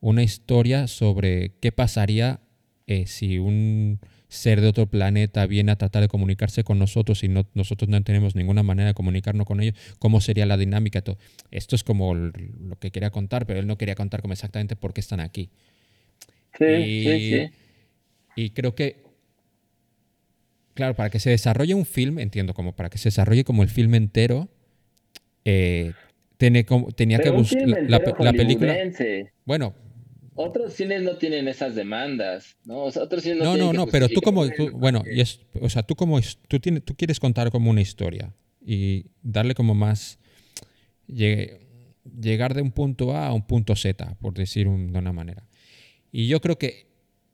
S3: una historia sobre qué pasaría eh, si un ser de otro planeta viene a tratar de comunicarse con nosotros y no, nosotros no tenemos ninguna manera de comunicarnos con ellos, cómo sería la dinámica. todo. Esto es como lo que quería contar, pero él no quería contar como exactamente por qué están aquí.
S4: Sí,
S3: y,
S4: sí, sí.
S3: y creo que, claro, para que se desarrolle un film, entiendo, como para que se desarrolle como el film entero, eh, tiene como, tenía
S4: Pero
S3: que buscar la, la película. Bueno,
S4: Otros cines no tienen esas demandas, ¿no? O sea, otros cines no
S3: no,
S4: tienen
S3: no,
S4: que
S3: no, pero tú como, tú- bueno, y es, o sea, tú como, tú, tienes, tú quieres contar como una historia y darle como más, llegue- llegar de un punto A a un punto Z, por decir un- de una manera. Y yo creo que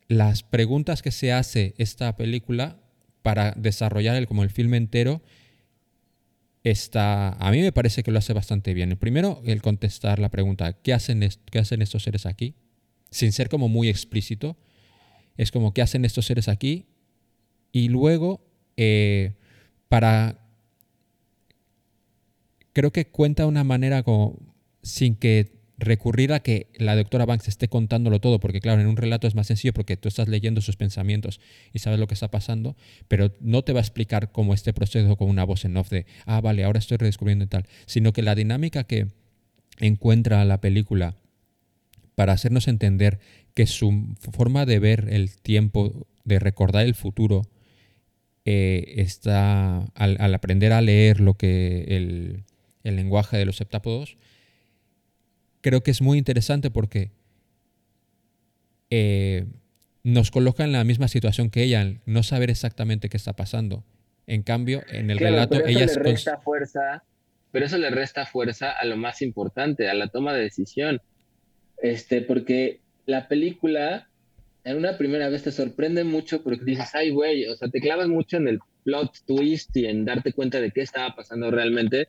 S3: las preguntas que se hace esta película para desarrollar el, como el filme entero está, a mí me parece que lo hace bastante bien. El primero, el contestar la pregunta, ¿qué hacen, qué hacen estos seres aquí? Sin ser como muy explícito. Es como, ¿qué hacen estos seres aquí? Y luego, eh, para... Creo que cuenta una manera como sin que recurrir a que la doctora Banks esté contándolo todo, porque claro, en un relato es más sencillo porque tú estás leyendo sus pensamientos y sabes lo que está pasando, pero no te va a explicar cómo este proceso con una voz en off de, ah, vale, ahora estoy redescubriendo y tal, sino que la dinámica que encuentra la película para hacernos entender que su forma de ver el tiempo, de recordar el futuro, eh, está al, aprender a leer lo que el, el lenguaje de los septápodos, creo que es muy interesante porque eh, nos coloca en la misma situación que ella, no saber exactamente qué está pasando. En cambio, en el
S4: Claro,
S3: relato, ella
S4: le resta fuerza, pero eso le resta fuerza a lo más importante, a la toma de decisión. Este, porque la película en una primera vez te sorprende mucho porque dices, ay, güey, o sea, te clavas mucho en el plot twist y en darte cuenta de qué estaba pasando realmente,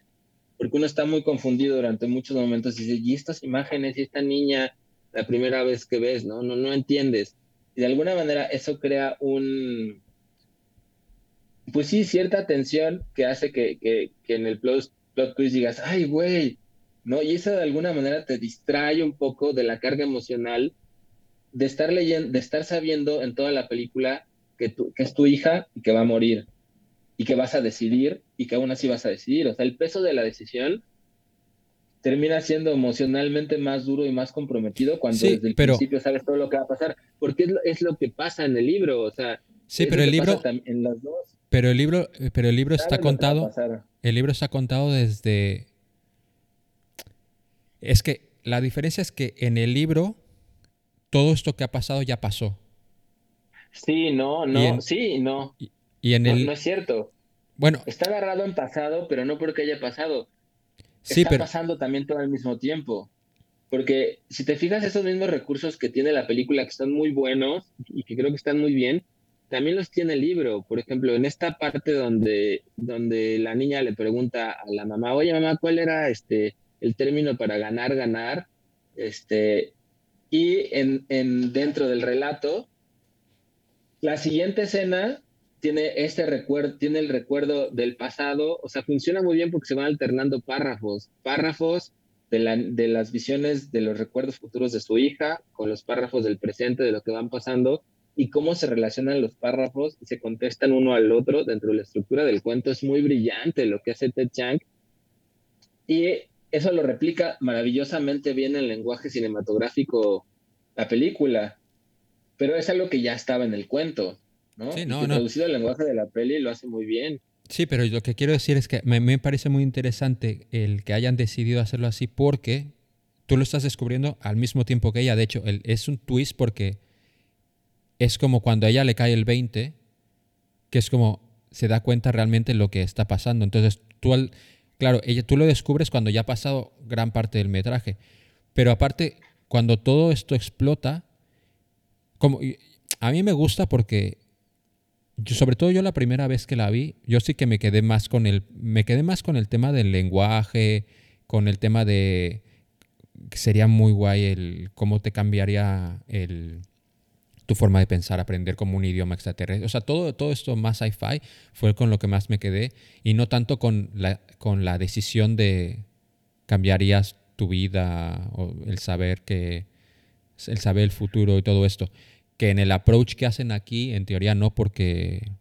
S4: porque uno está muy confundido durante muchos momentos y dice, y estas imágenes y esta niña, la primera vez que ves, ¿no? No, no entiendes. Y de alguna manera eso crea un, pues sí, cierta tensión que hace que, que, que en el plot, plot twist digas, ay, güey, ¿no? Y eso de alguna manera te distrae un poco de la carga emocional de estar leyendo, de estar sabiendo en toda la película que, tu, que es tu hija y que va a morir y que vas a decidir y que aún así vas a decidir. O sea, el peso de la decisión termina siendo emocionalmente más duro y más comprometido cuando
S3: Sí,
S4: desde el
S3: pero-
S4: principio sabes todo lo que va a pasar, porque es lo, es lo que pasa en el libro, o sea,
S3: Sí, pero el libro,
S4: en las dos.
S3: pero el libro, pero el libro está contado. El libro está contado desde. Es que la diferencia es que en el libro todo esto que ha pasado ya pasó.
S4: Sí, no, no,
S3: en-
S4: sí, no,
S3: Y en
S4: no,
S3: el.
S4: no es cierto.
S3: Bueno,
S4: Está agarrado en pasado, pero no porque haya pasado.
S3: sí,
S4: está
S3: pero.
S4: pasando también todo al mismo tiempo. Porque si te fijas, esos mismos recursos que tiene la película, que están muy buenos y que creo que están muy bien, también los tiene el libro. Por ejemplo, en esta parte donde, donde la niña le pregunta a la mamá, oye mamá, ¿cuál era este el término para ganar, ganar? Este, y en, en dentro del relato, la siguiente escena tiene este recuerdo, tiene el recuerdo del pasado, o sea, funciona muy bien porque se van alternando párrafos, párrafos de, la- de las visiones de los recuerdos futuros de su hija con los párrafos del presente de lo que van pasando y cómo se relacionan los párrafos y se contestan uno al otro dentro de la estructura del cuento. Es muy brillante lo que hace Ted Chiang y eso lo replica maravillosamente bien en lenguaje cinematográfico la película, pero es algo que ya estaba en el cuento. ¿No?
S3: Sí,
S4: Y
S3: no,
S4: que
S3: no.
S4: traducido al lenguaje de la peli lo hace muy bien.
S3: Sí, pero lo que quiero decir es que me, me parece muy interesante el que hayan decidido hacerlo así porque tú lo estás descubriendo al mismo tiempo que ella. De hecho, el- es un twist porque es como cuando a ella le cae el 20, que es como se da cuenta realmente lo que está pasando. Entonces, tú al, claro, ella, tú lo descubres cuando ya ha pasado gran parte del metraje. Pero aparte, cuando todo esto explota, como, y a mí me gusta porque yo, sobre todo yo la primera vez que la vi, yo sí que me quedé más con el, me quedé más con el tema del lenguaje, con el tema de que sería muy guay el cómo te cambiaría el tu forma de pensar, aprender como un idioma extraterrestre. O sea, todo, todo esto más sci-fi fue con lo que más me quedé y no tanto con la, con la decisión de cambiarías tu vida o el saber que el saber el futuro y todo esto que en el approach que hacen aquí, en teoría no, porque,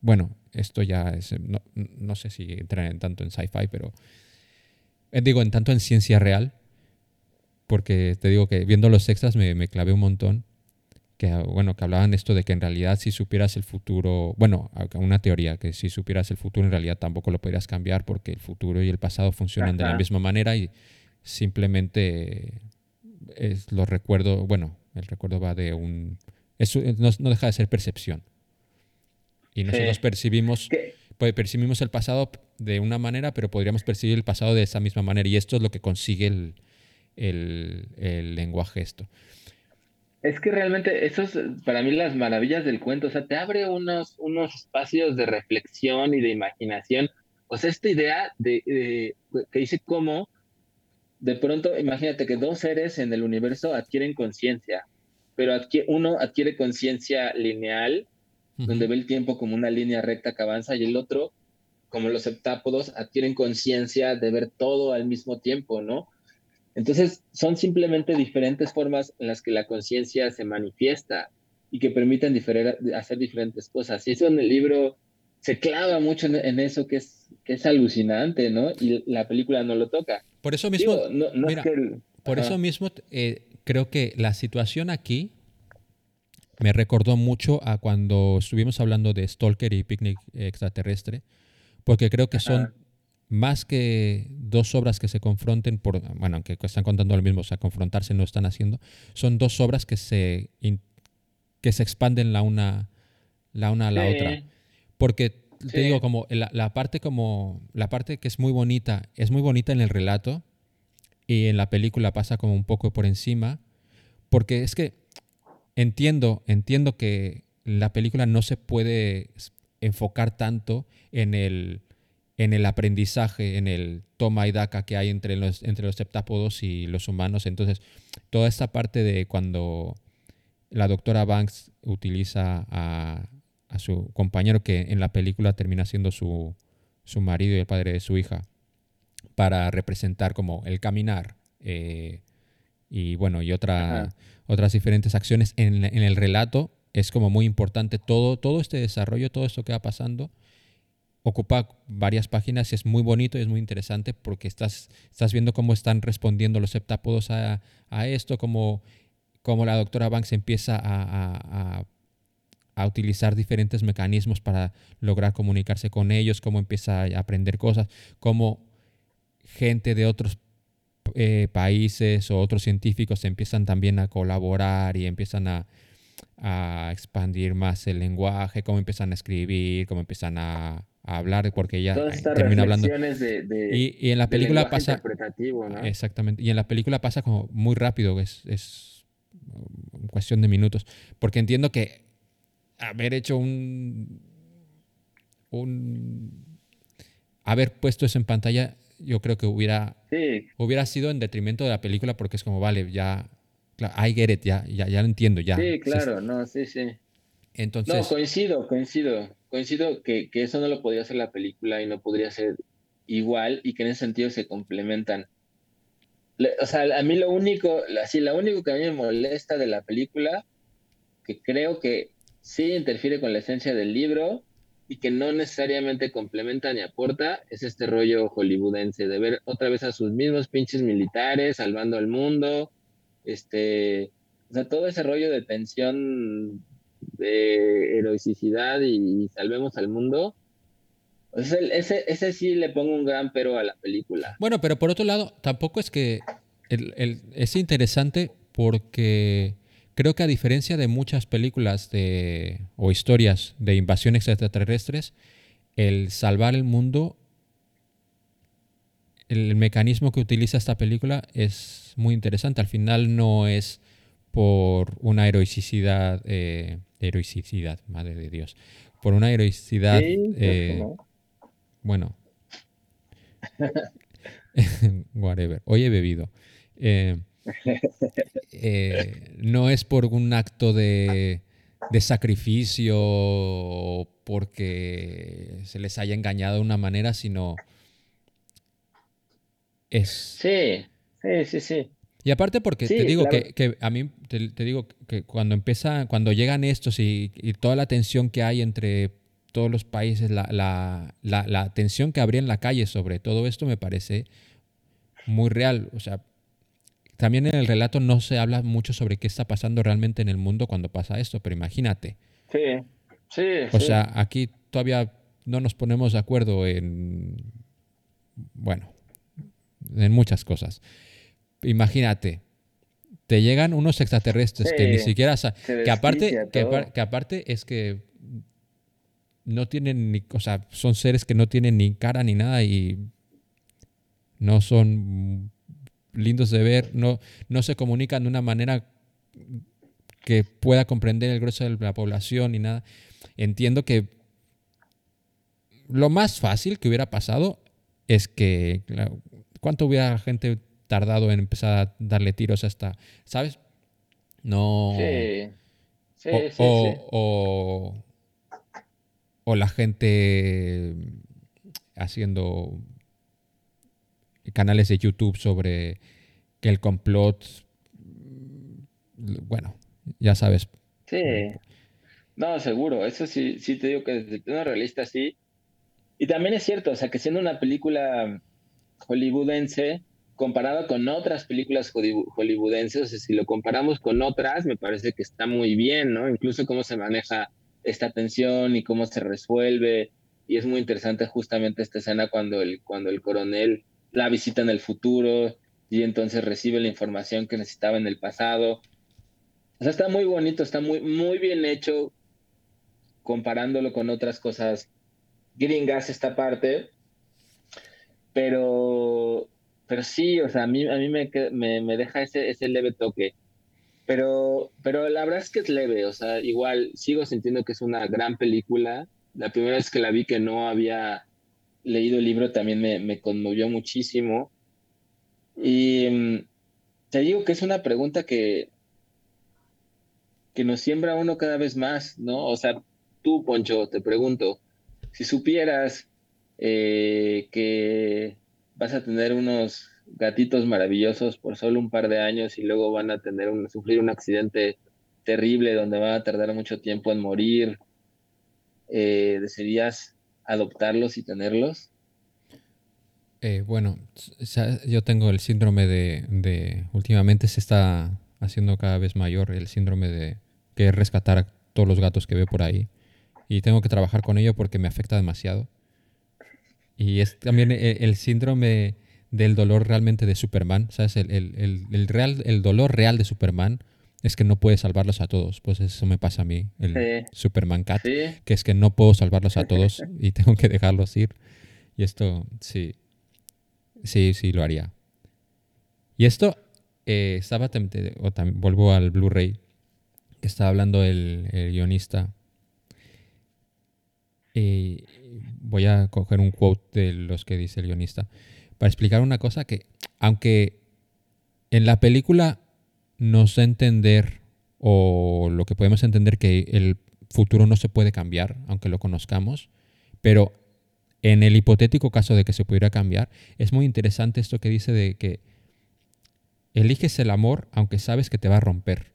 S3: bueno, esto ya es, no, no sé si entra en tanto en sci-fi, pero eh, digo, en tanto en ciencia real, porque te digo que viendo los extras me, me clavé un montón, que bueno, que hablaban esto de que en realidad si supieras el futuro, bueno, una teoría, que si supieras el futuro en realidad tampoco lo podrías cambiar porque el futuro y el pasado funcionan de la
S4: Ajá.
S3: misma manera y simplemente es los recuerdos, bueno, el recuerdo va de un... Eso no, no deja de ser percepción. Y nosotros
S4: Sí.
S3: percibimos, pues, percibimos el pasado de una manera, pero podríamos percibir el pasado de esa misma manera. Y esto es lo que consigue el, el, el lenguaje esto.
S4: Es que realmente eso es para mí las maravillas del cuento, o sea, te abre unos, unos espacios de reflexión y de imaginación. O sea, esta idea de, de- que dice cómo de pronto, imagínate que dos seres en el universo adquieren conciencia, pero adqui- uno adquiere conciencia lineal, donde ve el tiempo como una línea recta que avanza, y el otro, como los septápodos, adquieren conciencia de ver todo al mismo tiempo, ¿no? Entonces, son simplemente diferentes formas en las que la conciencia se manifiesta y que permiten diferer- hacer diferentes cosas. Y eso en el libro se clava mucho en, en eso que es, que es alucinante, ¿no? Y la película no lo toca.
S3: Por eso mismo,
S4: Digo, no, no
S3: mira,
S4: es que el-
S3: Por eso mismo eh, creo que la situación aquí me recordó mucho a cuando estuvimos hablando de Stalker y Picnic Extraterrestre, porque creo que son
S4: Ajá.
S3: más que dos obras que se confronten, por, bueno, aunque están contando lo mismo, o sea, confrontarse no están haciendo, son dos obras que se, que se expanden la una, la una a la
S4: Sí.
S3: otra. Porque te digo, como la, parte como la parte que es muy bonita, es muy bonita en el relato y en la película pasa como un poco por encima, porque es que entiendo, entiendo que la película no se puede enfocar tanto en el en el aprendizaje, en el toma y daca que hay entre los, entre los septápodos y los humanos. Entonces, toda esta parte de cuando la doctora Banks utiliza a, a su compañero, que en la película termina siendo su, su marido y el padre de su hija, para representar como el caminar eh, y bueno, y otra, otras diferentes acciones en, en el relato. Es como muy importante todo, todo este desarrollo, todo esto que va pasando. ocupa varias páginas y es muy bonito y es muy interesante porque estás, estás viendo cómo están respondiendo los septápodos a, a esto, cómo, cómo la doctora Banks empieza a, a, a, a utilizar diferentes mecanismos para lograr comunicarse con ellos, cómo empieza a aprender cosas, cómo gente de otros eh, países o otros científicos empiezan también a colaborar y empiezan a, a expandir más el lenguaje, cómo empiezan a escribir, cómo empiezan a, a hablar, porque ya termina hablando.
S4: reflexiones de, de-
S3: Y, y en la película pasa,
S4: ¿no?
S3: exactamente, y en la película pasa como muy rápido, es, es cuestión de minutos, porque entiendo que haber hecho un, un, haber puesto eso en pantalla, yo creo que hubiera
S4: Sí,
S3: hubiera sido en detrimento de la película porque es como, vale, ya, I get it, ya, ya, ya lo entiendo, ya.
S4: sí,
S3: Sí,
S4: claro, no, sí, sí. No,
S3: Entonces,
S4: coincido, coincido. Coincido que, que eso no lo podía hacer la película y no podría ser igual y que en ese sentido se complementan. Le- o sea, a mí lo único, así, lo único que a mí me molesta de la película, que creo que sí interfiere con la esencia del libro y que no necesariamente complementa ni aporta, es este rollo hollywoodense de ver otra vez a sus mismos pinches militares salvando al mundo, este, o sea, todo ese rollo de tensión de heroicidad y, salvemos al mundo. Ese, ese, ese sí le pongo un gran pero a la película.
S3: bueno, pero por otro lado, tampoco es que el- el- es interesante porque creo que a diferencia de muchas películas de, o historias de invasión extraterrestres, el salvar el mundo, el mecanismo que utiliza esta película es muy interesante. Al final no es por una heroicidad, eh, heroicidad, madre de Dios, por una heroicidad,
S4: Sí,
S3: eh,
S4: no.
S3: bueno, whatever, hoy he bebido. Eh, eh, no es por un acto de, de sacrificio o porque se les haya engañado de una manera, sino es...
S4: Sí, sí, sí, sí.
S3: Y aparte porque te digo
S4: claro.
S3: que, que a mí, te, te digo que cuando empieza, cuando llegan estos y, y toda la tensión que hay entre todos los países, la, la, la, la tensión que habría en la calle sobre todo esto me parece muy real. O sea, también en el relato no se habla mucho sobre qué está pasando realmente en el mundo cuando pasa esto, pero imagínate.
S4: Sí, sí,
S3: O
S4: sí.
S3: sea, aquí todavía no nos ponemos de acuerdo en, bueno, en muchas cosas. Imagínate, te llegan unos extraterrestres que ni siquiera que aparte que, que aparte es que no tienen ni, o sea, son seres que no tienen ni cara ni nada y no son lindos de ver, no, no se comunican de una manera que pueda comprender el grueso de la población ni nada. Entiendo que lo más fácil que hubiera pasado es que, ¿cuánto hubiera la gente tardado en empezar a darle tiros hasta, ¿sabes? No.
S4: Sí, sí,
S3: o,
S4: sí,
S3: o-
S4: sí.
S3: o- o la gente haciendo canales de YouTube sobre que el complot, bueno, ya sabes,
S4: Sí. No, seguro, eso sí, sí te digo que desde plano realista sí. Y también es cierto, o sea, que siendo una película hollywoodense, comparada con otras películas hollywo- hollywoodenses, o sea, si lo comparamos con otras, me parece que está muy bien, ¿no? Incluso cómo se maneja esta tensión y cómo se resuelve. Y es muy interesante justamente esta escena cuando el, cuando el coronel la visita en el futuro y entonces recibe la información que necesitaba en el pasado. O sea, está muy bonito, está muy, muy bien hecho comparándolo con otras cosas gringas esta parte. Pero, pero sí, o sea, a mí, a mí me, me, me deja ese, ese leve toque. Pero, pero la verdad es que es leve, o sea, igual sigo sintiendo que es una gran película. La primera vez que la vi que no había leído el libro también me, conmovió muchísimo. Y mm, te digo que es una pregunta que, que nos siembra uno cada vez más, ¿no? O sea, tú, Poncho, te pregunto, si supieras eh, que vas a tener unos gatitos maravillosos por solo un par de años y luego van a tener un, sufrir un accidente terrible donde van a tardar mucho tiempo en morir, eh, ¿desearías adoptarlos y tenerlos?
S3: Eh, bueno, yo tengo el síndrome de, de- Últimamente se está haciendo cada vez mayor el síndrome de que es rescatar a todos los gatos que veo por ahí. Y tengo que trabajar con ello porque me afecta demasiado. Y es también e- el, síndrome del dolor realmente de Superman. ¿Sabes? El, el- el- el real, el dolor real de Superman es que no puede salvarlos a todos. Pues eso me pasa a mí, el
S4: Sí.
S3: Superman Cat
S4: Sí,
S3: que es que no puedo salvarlos a todos y tengo que dejarlos ir. Y esto, sí, sí, sí lo haría. Y esto, eh, estaba, o vuelvo al Blu-ray, que estaba hablando el, el guionista. Y voy a coger un quote de los que dice el guionista para explicar una cosa que, aunque en la película nos da a entender, o lo que podemos entender que el futuro no se puede cambiar, aunque lo conozcamos, pero en el hipotético caso de que se pudiera cambiar, es muy interesante esto que dice de que eliges el amor aunque sabes que te va a romper.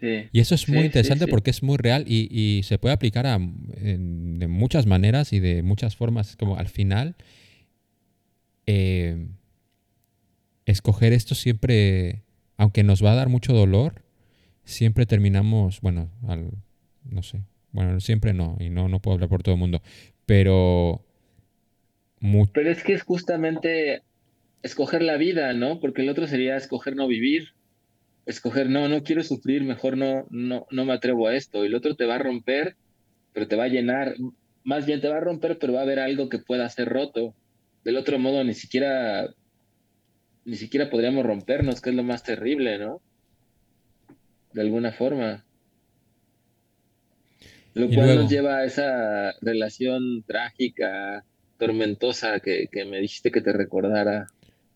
S4: sí.
S3: Y eso es
S4: Sí,
S3: muy interesante
S4: sí.
S3: porque es muy real y, y se puede aplicar a, en- de muchas maneras y de muchas formas. Como al final, eh, escoger esto siempre, aunque nos va a dar mucho dolor, siempre terminamos, bueno, al, no sé, bueno, siempre no, y no, no puedo hablar por todo el mundo, pero mu-
S4: Pero es que es justamente escoger la vida, ¿no? Porque el otro sería escoger no vivir. Escoger, no, no quiero sufrir, mejor no, no, no me atrevo a esto. Y el otro te va a romper, pero te va a llenar. Más bien te va a romper, pero va a haber algo que pueda ser roto. Del otro modo, ni siquiera, ni siquiera podríamos rompernos, que es lo más terrible, ¿no? De alguna forma. Lo cual nos lleva a esa relación trágica, tormentosa que, que me dijiste que te recordara.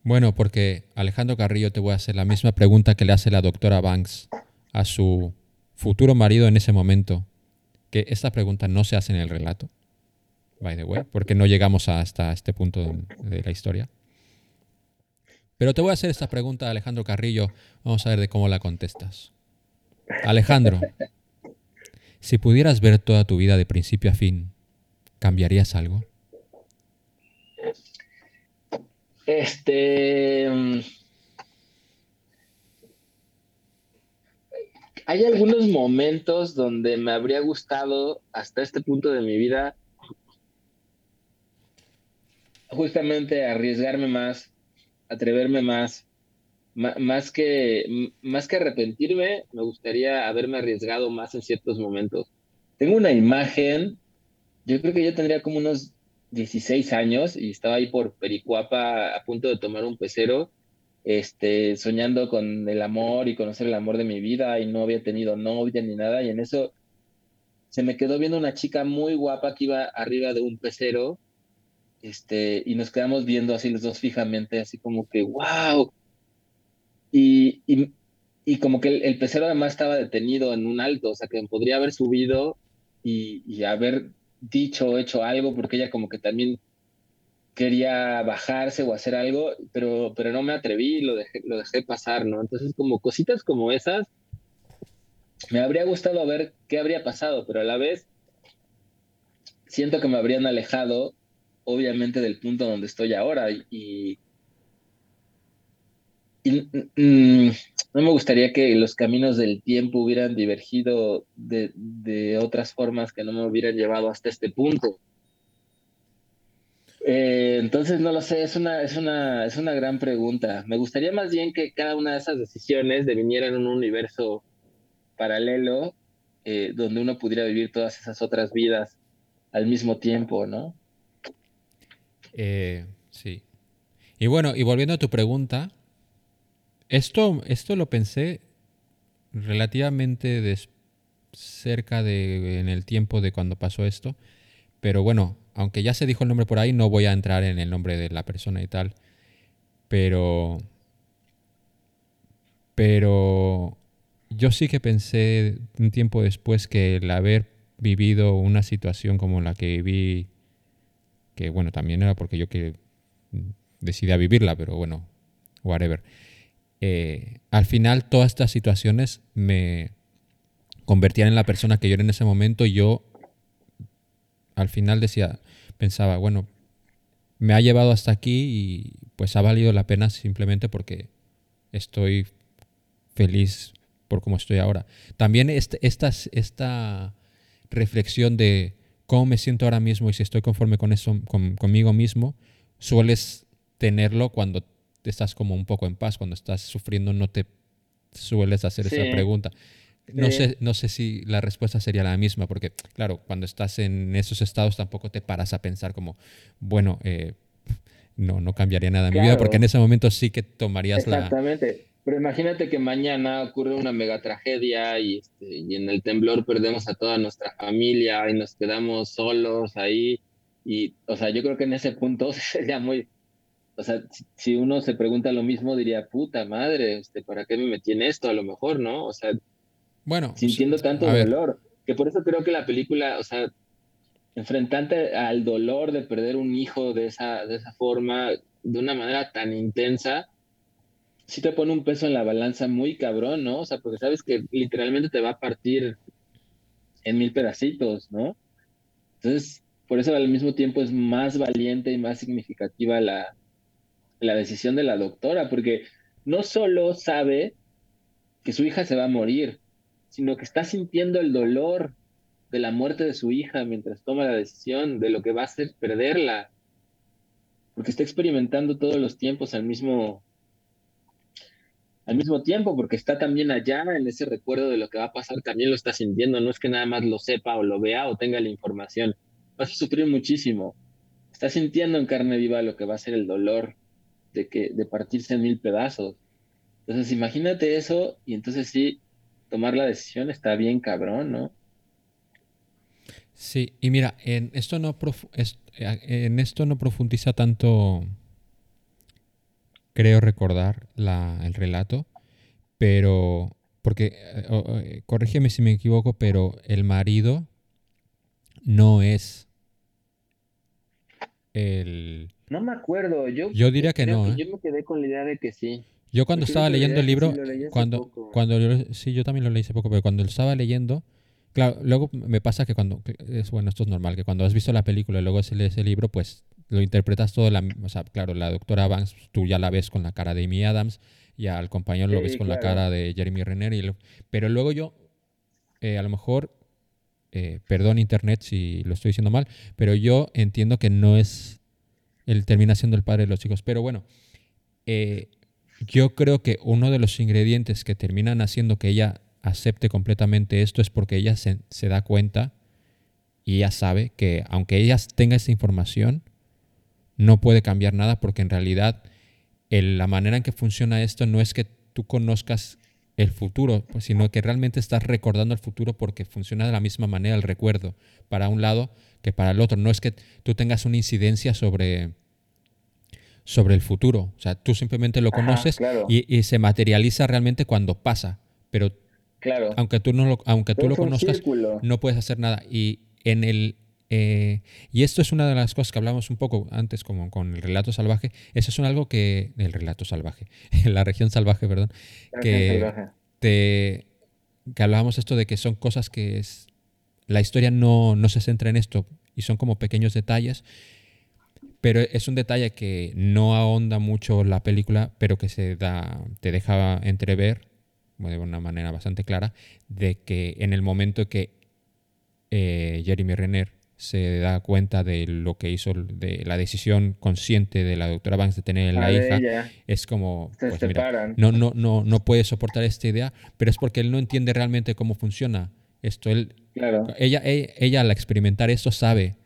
S3: Bueno, porque Alejandro Carrillo te voy a hacer la misma pregunta que le hace la doctora Banks a su futuro marido en ese momento. Que esta pregunta no se hace en el relato, by the way, porque no llegamos hasta este punto de, de la historia. Pero te voy a hacer esta pregunta, Alejandro Carrillo. Vamos a ver de cómo la contestas. Alejandro, si pudieras ver toda tu vida de principio a fin, ¿cambiarías algo?
S4: Este. mm, Hay algunos momentos donde me habría gustado, hasta este punto de mi vida, justamente arriesgarme más, atreverme más, más que, más que arrepentirme, me gustaría haberme arriesgado más en ciertos momentos. Tengo una imagen, yo creo que yo tendría como unos 16 años y estaba ahí por Pericuapa a punto de tomar un pecero, este, soñando con el amor y conocer el amor de mi vida y no había tenido novia ni nada y en eso se me quedó viendo una chica muy guapa que iba arriba de un pecero, este, y nos quedamos viendo así los dos fijamente, así como que, wow. Y, y, como que el, el además estaba detenido en un alto, o sea que podría haber subido y, y haber dicho o hecho algo, porque ella como que también quería bajarse o hacer algo, pero, pero no me atreví, lo dejé, lo dejé pasar, ¿no? Entonces como cositas como esas, me habría gustado ver qué habría pasado, pero a la vez siento que me habrían alejado, obviamente, del punto donde estoy ahora y, y mm, no me gustaría que los caminos del tiempo hubieran divergido de, de otras formas que no me hubieran llevado hasta este punto. Eh, entonces, no lo sé, es una, es una, es una gran pregunta. Me gustaría más bien que cada una de esas decisiones deviniera en un universo paralelo eh, donde uno pudiera vivir todas esas otras vidas al mismo tiempo, ¿no?
S3: Eh, sí. Y bueno, y volviendo a tu pregunta, esto, esto lo pensé relativamente cerca de en el tiempo de cuando pasó esto, pero bueno, aunque ya se dijo el nombre por ahí, no voy a entrar en el nombre de la persona y tal, pero pero yo sí que pensé un tiempo después que el haber vivido una situación como la que viví que bueno, también era porque yo que vivirla, pero bueno, whatever. Eh, al final todas estas situaciones me convertían en la persona que yo era en ese momento y yo al final decía, pensaba, bueno, me ha llevado hasta aquí y pues ha valido la pena simplemente porque estoy feliz por cómo estoy ahora. También este, esta, esta reflexión de cómo me siento ahora mismo y si estoy conforme con eso, con- conmigo mismo, sueles tenerlo cuando estás como un poco en paz, cuando estás sufriendo no te sueles hacer esa
S4: Sí.
S3: pregunta. No
S4: Sí.
S3: sé, no sé si la respuesta sería la misma, porque claro, cuando estás en esos estados tampoco te paras a pensar como, bueno, eh, no, no cambiaría nada en mi vida, porque en
S4: Claro.
S3: ese momento sí que tomarías la...
S4: Exactamente. Pero imagínate que mañana ocurre una mega tragedia y, este, y en el temblor perdemos a toda nuestra familia y nos quedamos solos ahí. Y, o sea, yo creo que en ese punto sería muy, o sea, si, uno se pregunta lo mismo, diría, puta madre, este, ¿para qué me metí en esto? A lo mejor, ¿no? O sea,
S3: Bueno,
S4: sintiendo tanto dolor. Que por eso creo que la película, o sea, enfrentante al dolor de perder un hijo de esa, de esa forma, de una manera tan intensa, sí te pone un peso en la balanza muy cabrón, ¿no? O sea, porque sabes que literalmente te va a partir en mil pedacitos, ¿no? Entonces, por eso al mismo tiempo es más valiente y más significativa la, la decisión de la doctora, porque no solo sabe que su hija se va a morir, sino que está sintiendo el dolor de la muerte de su hija mientras toma la decisión de lo que va a hacer perderla, porque está experimentando todos los tiempos al mismo al mismo tiempo, porque está también allá en ese recuerdo de lo que va a pasar, también lo está sintiendo, no es que nada más lo sepa o lo vea o tenga la información, vas a sufrir muchísimo, está sintiendo en carne viva lo que va a ser el dolor de que de partirse en mil pedazos. Entonces, imagínate eso y entonces sí, tomar la decisión está bien cabrón, ¿no?
S3: Sí, y mira, en esto no eh, en esto no profundiza tanto, creo recordar la, el relato, pero porque eh, eh, corrígeme si me equivoco, pero el marido no es el
S4: No me acuerdo, yo,
S3: Yo diría que no, ¿eh?
S4: yo me quedé con la idea de que sí.
S3: Yo cuando
S4: Yo
S3: estaba leyendo el libro,
S4: sí,
S3: cuando,
S4: poco.
S3: cuando yo- sí, yo también lo leí hace poco, pero cuando lo estaba leyendo, claro, luego me pasa que cuando, es bueno, esto es normal, que cuando has visto la película y luego se lees el libro, pues lo interpretas todo, la, o sea, claro, la doctora Banks, tú ya la ves con la cara de Amy Adams, y al compañero lo ves con la cara de Jeremy Renner, y lo- pero luego yo, eh, a lo mejor, eh, perdón Internet si lo estoy diciendo mal, pero yo entiendo que no es, él termina siendo el padre de los chicos, pero bueno, eh, yo creo que uno de los ingredientes que terminan haciendo que ella acepte completamente esto es porque ella se, se da cuenta y ella sabe que aunque ella tenga esa información, no puede cambiar nada porque en realidad el- la manera en que funciona esto no es que tú conozcas el futuro, pues, sino que realmente estás recordando el futuro porque funciona de la misma manera el recuerdo para un lado que para el otro. No es que tú tengas una incidencia sobre, sobre el futuro. O sea, tú simplemente lo
S4: Ajá,
S3: conoces
S4: claro.
S3: y, y se materializa realmente cuando pasa. Pero
S4: Claro.
S3: aunque tú no lo, aunque tú lo conozcas,
S4: círculo.
S3: no puedes hacer nada. Y en el eh, y esto es una de las cosas que hablamos un poco antes, como con el relato salvaje. Eso es un algo que. El relato salvaje. la región salvaje, perdón.
S4: La
S3: que-
S4: salvaje.
S3: te- que hablábamos esto de que son cosas que es, la historia no, no se centra en esto y son como pequeños detalles, pero es un detalle que no ahonda mucho la película, pero que se da, te deja entrever de una manera bastante clara de que en el momento que eh, Jeremy Renner se da cuenta de lo que hizo, de la decisión consciente de la doctora Banks de tener la hija,
S4: ella,
S3: es como,
S4: se
S3: pues mira, no, no, no, no puede soportar esta idea, pero es porque él no entiende realmente cómo funciona esto. Él,
S4: Claro.
S3: ella, e- ella, al experimentar esto sabe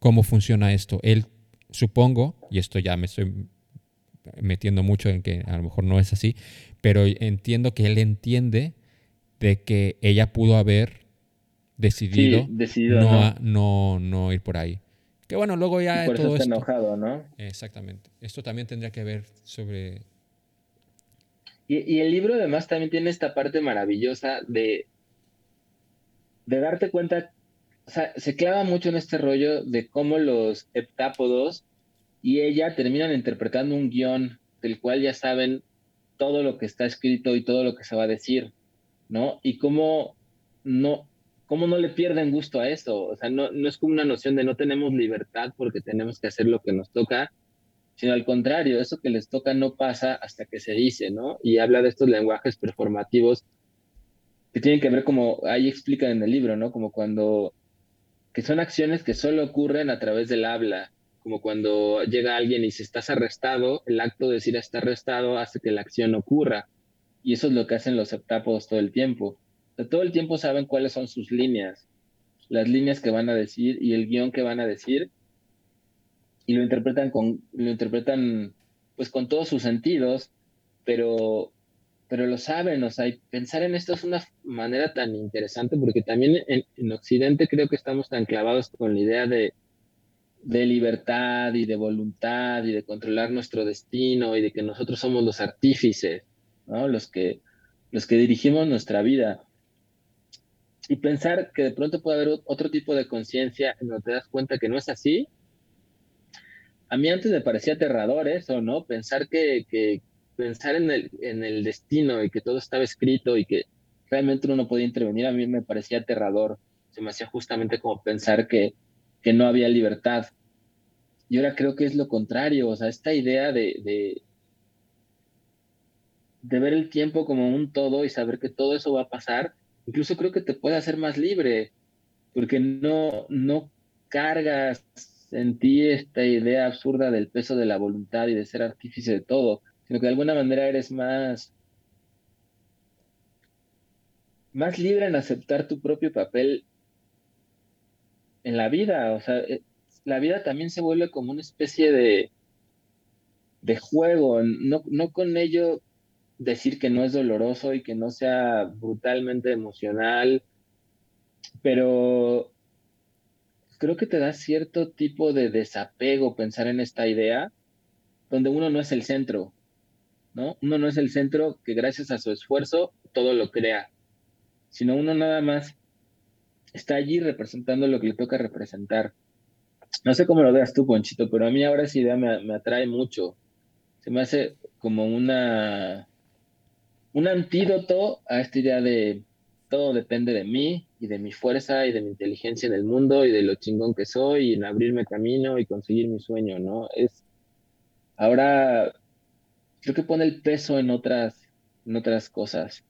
S3: cómo funciona esto. Él, supongo, y esto ya me estoy metiendo mucho en que a lo mejor no es así, pero entiendo que él entiende de que ella pudo haber decidido,
S4: Sí, decidido,
S3: no,
S4: ¿no?
S3: a- no, no ir por ahí. Que bueno, luego ya
S4: Y por eso
S3: todo
S4: está
S3: esto.
S4: enojado, ¿no?
S3: Exactamente. Esto también tendría que ver sobre
S4: Y, y el libro además también tiene esta parte maravillosa de, de darte cuenta, o sea, se clava mucho en este rollo de cómo los heptápodos y ella terminan interpretando un guion del cual ya saben todo lo que está escrito y todo lo que se va a decir, ¿no? Y cómo no, ¿cómo no le pierden gusto a eso? O sea, no, no es como una noción de no tenemos libertad porque tenemos que hacer lo que nos toca, sino al contrario, eso que les toca no pasa hasta que se dice, ¿no? Y habla de estos lenguajes performativos que tienen que ver como, ahí explica en el libro, ¿no? Como cuando, que son acciones que solo ocurren a través del habla, como cuando llega alguien y si estás arrestado, el acto de decir está arrestado hace que la acción ocurra. Y eso es lo que hacen los septápodos todo el tiempo. Todo el tiempo saben cuáles son sus líneas, las líneas que van a decir y el guion que van a decir, y lo interpretan con, lo interpretan pues con todos sus sentidos, pero, pero lo saben, o sea, pensar en esto es una manera tan interesante porque también en, en Occidente creo que estamos tan clavados con la idea de, de libertad y de voluntad y de controlar nuestro destino y de que nosotros somos los artífices, ¿no? Los que, los que dirigimos nuestra vida. Y pensar que de pronto puede haber otro tipo de conciencia en donde te das cuenta que no es así. A mí antes me parecía aterrador eso, ¿no? Pensar que, pensar en el, en el destino y que todo estaba escrito y que realmente uno no podía intervenir, a mí me parecía aterrador. Se me hacía justamente como pensar que, que no había libertad. Y ahora creo que es lo contrario, o sea, esta idea de, de, de, ver el tiempo como un todo y saber que todo eso va a pasar, incluso creo que te puede hacer más libre, porque no, no cargas en ti esta idea absurda del peso de la voluntad y de ser artífice de todo, sino que de alguna manera eres más, más libre en aceptar tu propio papel en la vida. O sea, eh, la vida también se vuelve como una especie de, de juego, no, no con ello decir que no es doloroso y que no sea brutalmente emocional, pero creo que te da cierto tipo de desapego pensar en esta idea, donde uno no es el centro, ¿no? Uno no es el centro que gracias a su esfuerzo todo lo crea, sino uno nada más está allí representando lo que le toca representar. No sé cómo lo veas tú, Ponchito, pero a mí ahora esa idea me, atrae mucho. Se me hace como una un antídoto a esta idea de todo depende de mí y de mi fuerza y de mi inteligencia en el mundo y de lo chingón que soy y en abrirme camino y conseguir mi sueño, ¿no? Es ahora creo que pone el peso en otras en otras cosas.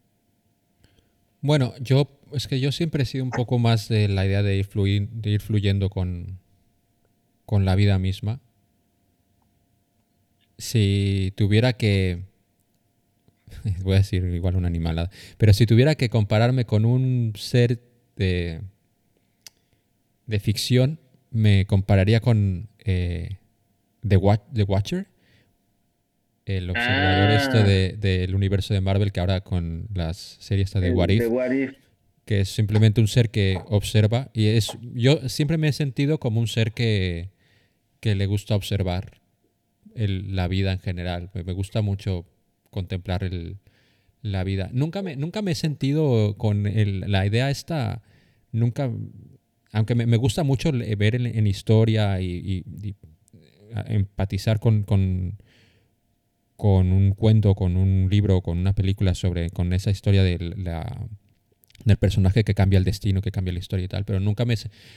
S3: Bueno, yo es que yo siempre he sido un poco más de la idea de ir, de ir fluyendo con, con la vida misma. Si tuviera que... Voy a decir igual una animalada. Pero si tuviera que compararme con un ser de, de ficción, me compararía con eh, The, Watcher el observador este ah. del universo de Marvel que ahora con las series de What If, que es simplemente un ser que observa y es yo siempre me he sentido como un ser que, que le gusta observar la vida en general. Me, gusta mucho contemplar el, la vida. Nunca me, nunca me he sentido con la idea esta, nunca, aunque me, gusta mucho ver en, historia y, empatizar con, con con un cuento, con un libro, con una película sobre, con esa historia de la, del personaje que cambia el destino, que cambia la historia y tal, pero nunca me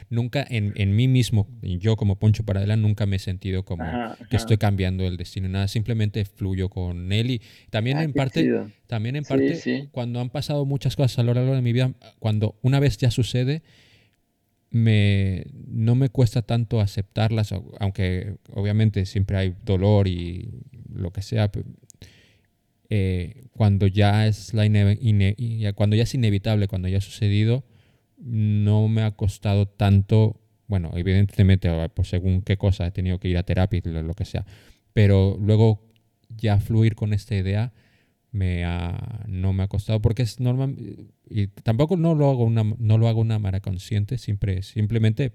S3: nunca en, en mí mismo, yo como Poncho Paradela, nunca me he sentido como que estoy cambiando el destino, nada, simplemente fluyo con él y también ah, en parte, también en parte, cuando han pasado muchas cosas a lo largo de mi vida, cuando una vez ya sucede, me, no me cuesta tanto aceptarlas, aunque obviamente siempre hay dolor y lo que sea, eh, cuando ya es la cuando ya es inevitable, cuando ya ha sucedido, no me ha costado tanto, bueno, evidentemente, pues según qué cosa he tenido que ir a terapia, lo, lo que sea, pero luego ya fluir con esta idea me ha, no me ha costado porque es normal y tampoco no lo hago una no lo hago una manera consciente siempre simplemente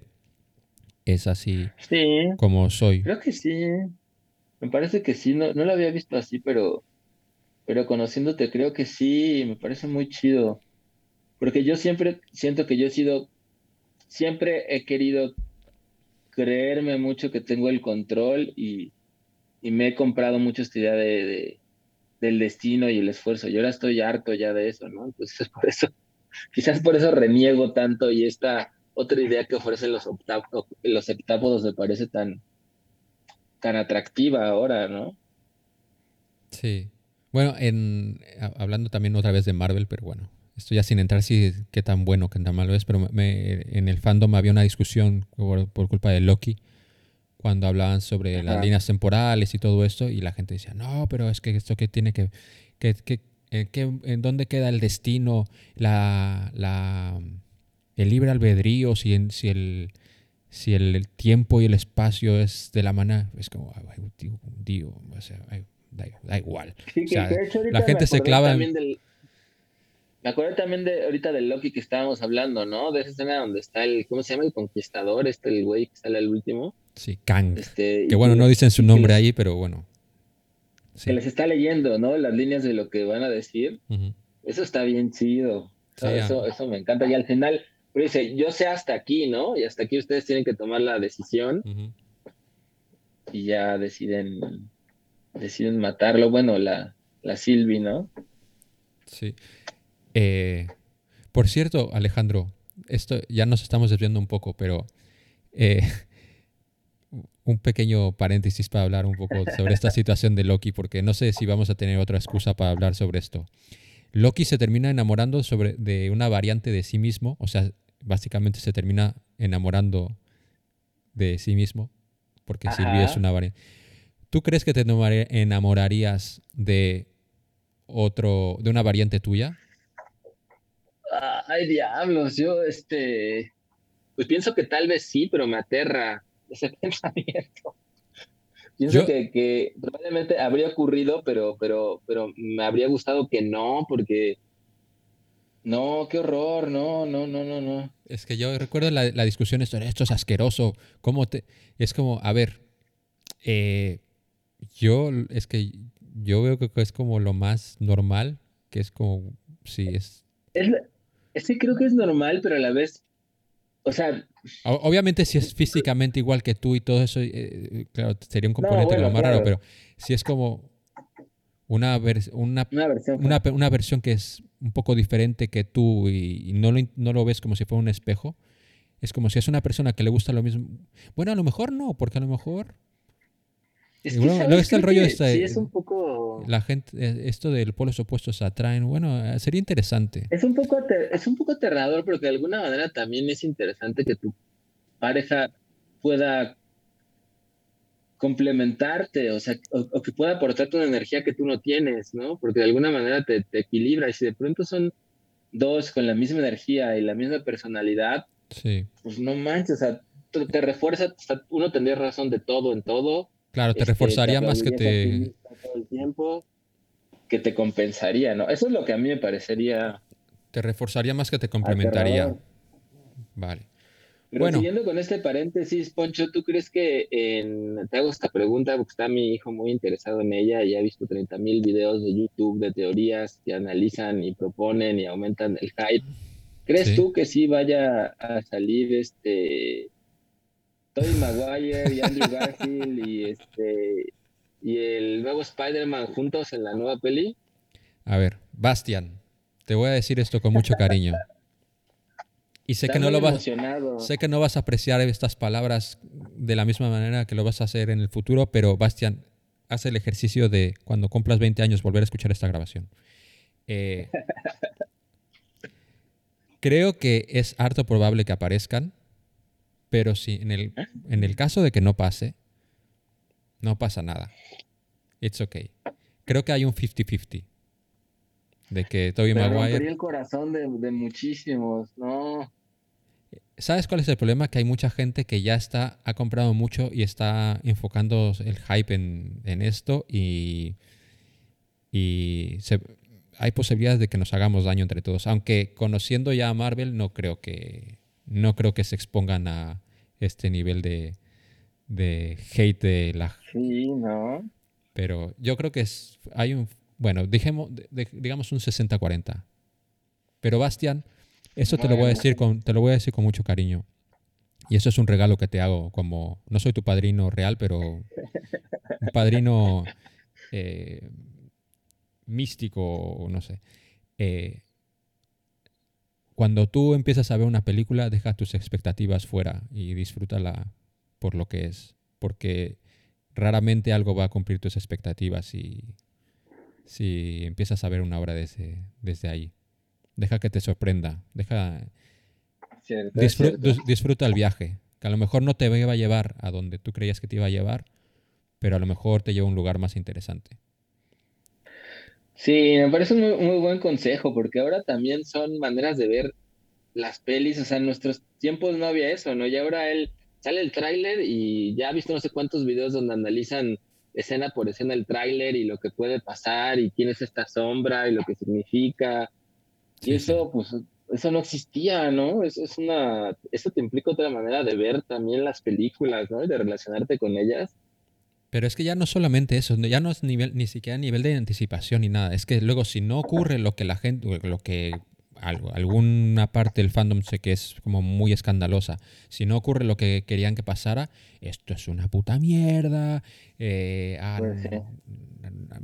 S3: es así como soy.
S4: Creo que sí. Me parece que sí, no, no lo había visto así, pero, pero conociéndote creo que sí, me parece muy chido. Porque yo siempre siento que yo he sido, siempre he querido creerme mucho que tengo el control y, y me he comprado mucho esta idea de, del destino y el esfuerzo. Yo ahora estoy harto ya de eso, ¿no? Entonces por eso, quizás por eso reniego tanto y esta otra idea que ofrecen los, los septápodos me parece tan, tan atractiva ahora, ¿no?
S3: Sí. Bueno, en, hablando también otra vez de Marvel, pero bueno, esto ya sin entrar si qué tan bueno, qué tan malo es, pero me, en el fandom había una discusión por, culpa de Loki cuando hablaban sobre las líneas temporales y todo esto y la gente decía, no, pero es que esto que tiene que, que, que, en dónde queda el destino, la, la, el libre albedrío, si, en, si el si el, tiempo y el espacio es de la manera, es como, digo, o sea, da, igual. la gente se clava en...
S4: me acuerdo también de ahorita del Loki que estábamos hablando, ¿no? De esa escena donde está el, ¿cómo se llama? El conquistador, este, el güey que sale al último.
S3: Sí, Kang. Este, que bueno, no dicen su nombre ahí, pero bueno.
S4: Se les está leyendo, ¿no? Las líneas de lo que van a decir. Eso está bien chido. eso, eso me encanta. Y al final, pero dice, yo sé hasta aquí, ¿no? Y hasta aquí ustedes tienen que tomar la decisión. Y ya deciden deciden matarlo. Bueno, la, la Silvi, ¿no?
S3: Sí. Eh, por cierto, Alejandro, esto ya nos estamos desviando un poco, pero eh, un pequeño paréntesis para hablar un poco sobre esta situación de Loki, porque no sé si vamos a tener otra excusa para hablar sobre esto. Loki se termina enamorando sobre, de una variante de sí mismo, o sea, básicamente se termina enamorando de sí mismo, porque Silvi es una variante. ¿Tú crees que te enamorarías de otro, de una variante tuya?
S4: Ay, diablos, yo este, pues pienso que tal vez sí, pero me aterra ese pensamiento. Pienso que, probablemente habría ocurrido, pero, pero, pero me habría gustado que no, porque no, qué horror, no, no, no, no, no.
S3: Es que yo recuerdo la, la discusión esto, esto es asqueroso, ¿cómo te...? Es como, a ver, eh, yo, es que yo veo que es como lo más normal, que es como, sí, es...
S4: Es, que creo que es normal, pero a la vez, o sea...
S3: obviamente si es físicamente igual que tú y todo eso, eh, claro, sería un componente lo más raro, pero si es como una, una, versión, una, versión que es un poco diferente que tú y, no, lo, no lo ves como si fuera un espejo, es como si es una persona que le gusta lo mismo. Bueno, a lo mejor no, porque a lo mejor
S4: es luego está el rollo este, sí, es un
S3: poco... La gente, eh, esto del polos opuestos atraen, bueno, eh, sería interesante.
S4: Es un poco, es un poco aterrador porque de alguna manera también es interesante que tu pareja pueda complementarte, o sea, o, que pueda aportarte una energía que tú no tienes, ¿no? Porque de alguna manera te, equilibra y si de pronto son dos con la misma energía y la misma personalidad,
S3: sí.
S4: pues no manches, o sea, te, te refuerza, uno tendría razón de todo en todo
S3: Claro, te este, reforzaría más que te...
S4: Todo el tiempo, que te compensaría, ¿no? Eso es lo que a mí me parecería...
S3: Te reforzaría más que te complementaría. Vale.
S4: Pero bueno. siguiendo con este paréntesis, Poncho, ¿tú crees que en... te hago esta pregunta porque está mi hijo muy interesado en ella y ha visto 30 mil videos de YouTube de teorías que analizan y proponen y aumentan el hype? ¿Crees tú que sí vaya a salir este Tobey Maguire y Andrew Garfield y este y el nuevo Spider-Man juntos en la nueva peli?
S3: A ver, Bastian, te voy a decir esto con mucho cariño. Y sé que no lo vas sé que no vas a apreciar estas palabras de la misma manera que lo vas a hacer en el futuro, pero Bastian, haz el ejercicio de cuando cumplas 20 años volver a escuchar esta grabación. Eh, creo que es harto probable que aparezcan pero si en el, ¿Eh? en el caso de que no pase, no pasa nada. It's okay. Creo que hay un 50-50. De que Toby Maguire.
S4: el corazón de, muchísimos, ¿no?
S3: ¿Sabes cuál es el problema? Que hay mucha gente que ya está, ha comprado mucho y está enfocando el hype en, en esto y, y hay posibilidades de que nos hagamos daño entre todos. Aunque conociendo ya a Marvel, no creo que, no creo que se expongan a este nivel de, de hate de la...
S4: Sí, ¿no?
S3: Pero yo creo que es, hay un, bueno, dijemos, digamos un 60-40. Pero Bastian, eso te lo voy a decir con, te lo voy a decir con mucho cariño. Y eso es un regalo que te hago, como no soy tu padrino real, pero un padrino eh, místico, no sé. Eh, cuando tú empiezas a ver una película, deja tus expectativas fuera y disfrútala por lo que es. Porque raramente algo va a cumplir tus expectativas si, si empiezas a ver una obra desde, desde ahí. Deja que te sorprenda. Deja.
S4: Cierto, cierto.
S3: disfruta el viaje. Que a lo mejor no te iba a llevar a donde tú creías que te iba a llevar, pero a lo mejor te lleva a un lugar más interesante.
S4: Sí, me parece un muy, muy buen consejo, porque ahora también son maneras de ver las pelis, o sea, en nuestros tiempos no había eso, ¿no? Y ahora él sale el tráiler y ya ha visto no sé cuántos videos donde analizan escena por escena el tráiler y lo que puede pasar y quién es esta sombra y lo que significa.
S3: Sí,
S4: Y eso, pues, eso no existía, ¿no? Eso es una, eso te implica otra manera de ver también las películas, ¿no? Y de relacionarte con ellas.
S3: Pero es que ya no solamente eso, ya no es nivel, ni siquiera nivel de anticipación ni nada. Es que luego si no ocurre lo que la gente, lo que alguna parte del fandom sé que es como muy escandalosa, si no ocurre lo que querían que pasara, esto es una puta mierda, eh, han,
S4: Pues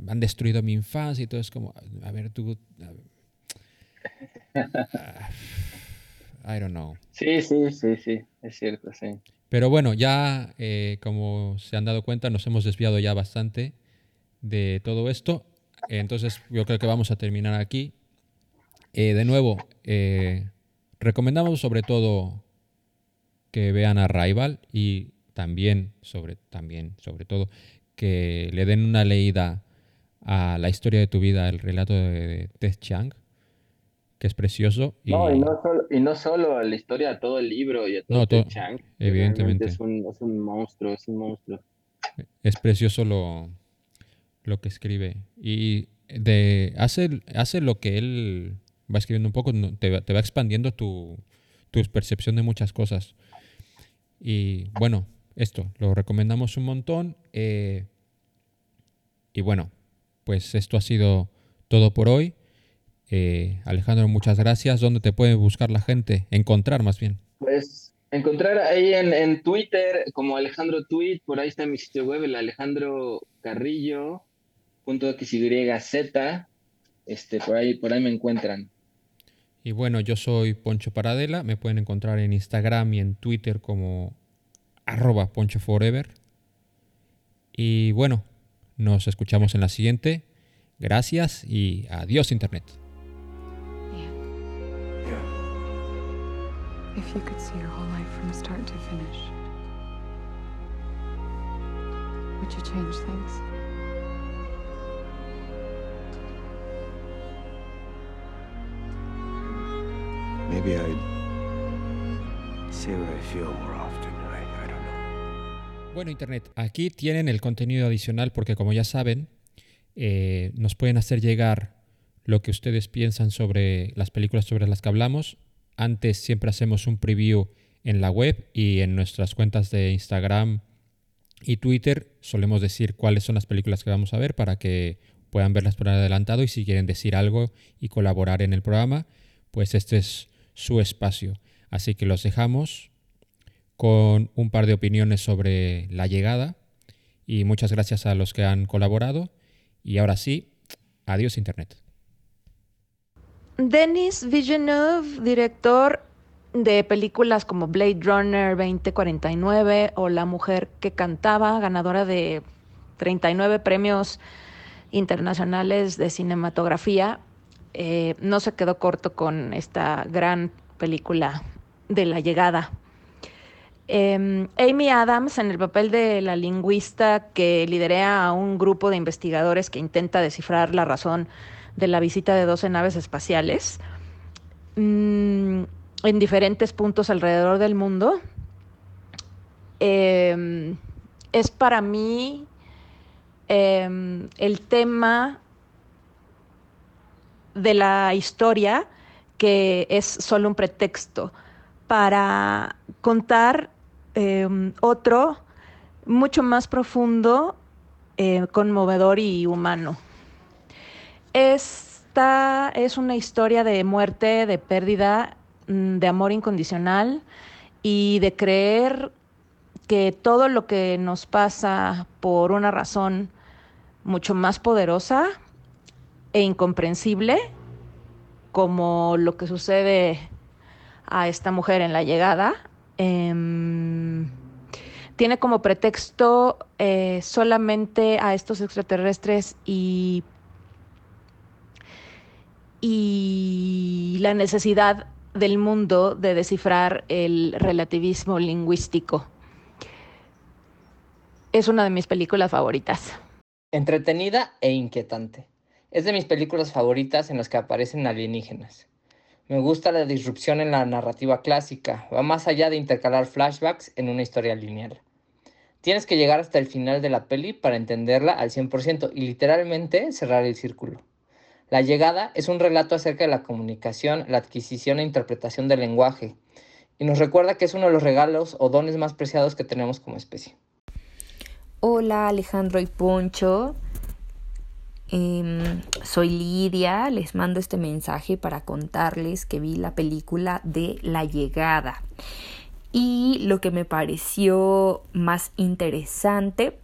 S3: han destruido mi infancia y todo es como, a ver tú, a- I don't know.
S4: Sí, sí, sí, sí, es cierto, sí.
S3: Pero bueno, ya eh, como se han dado cuenta, nos hemos desviado ya bastante de todo esto. Entonces yo creo que vamos a terminar aquí. Eh, de nuevo, eh, recomendamos sobre todo que vean a Rival y también sobre, también, sobre todo, que le den una leída a la historia de tu vida, el relato de, Ted Chiang, que es precioso. Y,
S4: No, y no solo, y no solo a la historia, a todo el libro y a todo
S3: No,
S4: Ted
S3: to-
S4: Chiang, que
S3: evidentemente.
S4: Es un, es un monstruo, es un monstruo.
S3: Es precioso lo, lo que escribe. Y de, hace, hace lo que él va escribiendo un poco, no- te, va- te va expandiendo tu, tu percepción de muchas cosas. Y bueno, esto, lo recomendamos un montón. eh, y bueno, pues esto ha sido todo por hoy. Eh, Alejandro, muchas gracias. ¿Dónde te puede buscar la gente? Encontrar más bien.
S4: Pues encontrar ahí en, en Twitter como Alejandro Tweet, por ahí está mi sitio web, el Alejandro Carrillo, punto XYZ, este, por ahí, por ahí me encuentran.
S3: Y bueno, yo soy Poncho Paradela. Me pueden encontrar en Instagram y en Twitter como arroba Poncho Forever. Y bueno, nos escuchamos en la siguiente. Gracias y adiós Internet.
S5: If you could see your whole life from start to finish, would you change things?
S6: Maybe I'd say what I feel more often. I, I don't know.
S3: Bueno Internet, aquí tienen el contenido adicional porque como ya saben, eh, nos pueden hacer llegar lo que ustedes piensan sobre las películas sobre las que hablamos. Antes siempre hacemos un preview en la web y en nuestras cuentas de Instagram y Twitter solemos decir cuáles son las películas que vamos a ver para que puedan verlas por adelantado y si quieren decir algo y colaborar en el programa, pues este es su espacio. Así que los dejamos con un par de opiniones sobre la llegada y muchas gracias a los que han colaborado y ahora sí, adiós Internet.
S7: Denis Villeneuve, director de películas como Blade Runner 2049 o La mujer que cantaba, ganadora de 39 premios internacionales de cinematografía, eh, no se quedó corto con esta gran película de la llegada. Eh, Amy Adams, en el papel de la lingüista que lidera a un grupo de investigadores que intenta descifrar la razón de la visita de 12 naves espaciales mm, en diferentes puntos alrededor del mundo, eh, es para mí eh, el tema de la historia que es solo un pretexto para contar eh, otro mucho más profundo, eh, conmovedor y humano. Esta es una historia de muerte, de pérdida, mm, de amor incondicional y de creer que todo lo que nos pasa por una razón mucho más poderosa e incomprensible, como lo que sucede a esta mujer en la llegada. Em, tiene como pretexto eh, solamente a estos extraterrestres y, y la necesidad del mundo de descifrar el relativismo lingüístico. Es una de mis películas favoritas.
S8: Entretenida e inquietante. Es de mis películas favoritas en las que aparecen alienígenas. Me gusta la disrupción en la narrativa clásica, va más allá de intercalar flashbacks en una historia lineal. Tienes que llegar hasta el final de la peli para entenderla al 100% y literalmente cerrar el círculo. La llegada es un relato acerca de la comunicación, la adquisición e interpretación del lenguaje, y nos recuerda que es uno de los regalos o dones más preciados que tenemos como especie.
S9: Hola Alejandro y Poncho, Em, soy Lidia, les mando este mensaje para contarles que vi la película de La llegada. Y lo que me pareció más interesante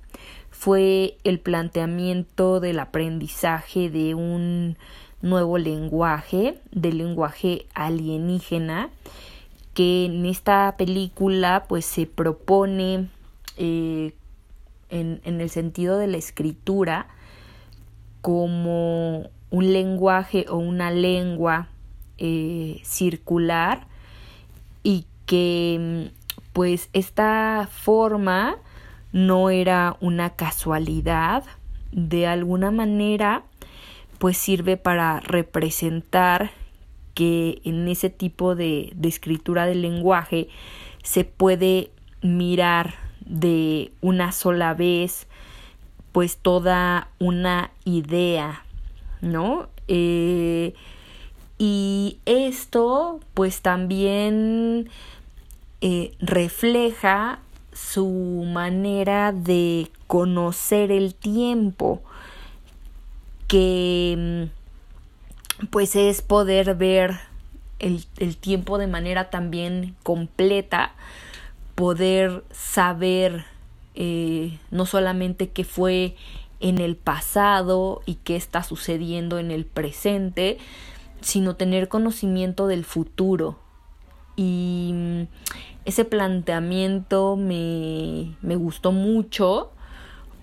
S9: fue el planteamiento del aprendizaje de un nuevo lenguaje, del lenguaje alienígena, que en esta película pues se propone eh, en, el sentido de la escritura, como un lenguaje o una lengua eh, circular y que pues esta forma no era una casualidad de alguna manera pues sirve para representar que en ese tipo de, escritura del lenguaje se puede mirar de una sola vez pues toda una idea, ¿no? Eh, y esto pues también eh, refleja su manera de conocer el tiempo, que pues es poder ver el, el tiempo de manera también completa, poder saber eh, no solamente qué fue en el pasado y qué está sucediendo en el presente, sino tener conocimiento del futuro. Y mm, ese planteamiento me, me gustó mucho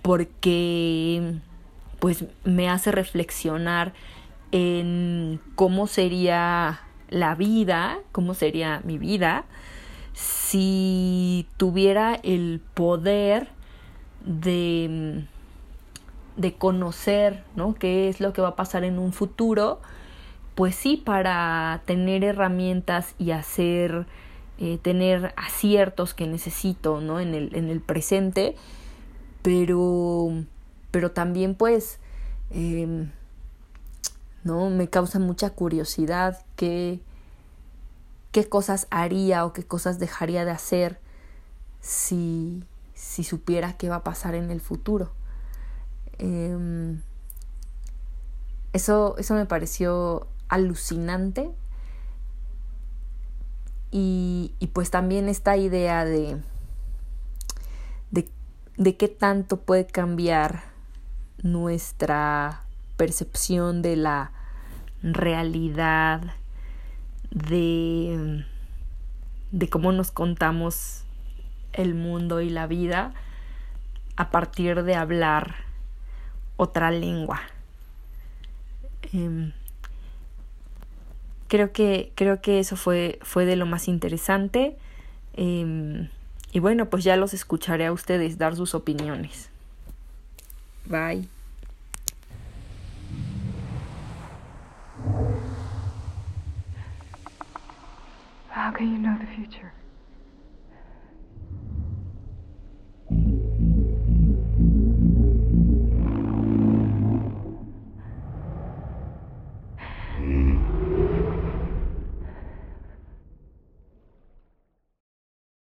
S9: porque pues me hace reflexionar en cómo sería la vida, cómo sería mi vida si tuviera el poder de, de conocer ¿no? qué es lo que va a pasar en un futuro, pues sí, para tener herramientas y hacer, eh, tener aciertos que necesito ¿no? en, el, en el presente, pero, pero también pues em, ¿no? me causa mucha curiosidad que qué cosas haría o qué cosas dejaría de hacer si, si supiera qué va a pasar en el futuro. Em, eso, eso me pareció alucinante. Y, y, pues también esta idea de, de, de qué tanto puede cambiar nuestra percepción de la realidad de, de cómo nos contamos el mundo y la vida a partir de hablar otra lengua. Em, creo que creo que eso fue fue de lo más interesante. Em, y bueno pues ya los escucharé a ustedes dar sus opiniones. Bye.
S5: How can you know?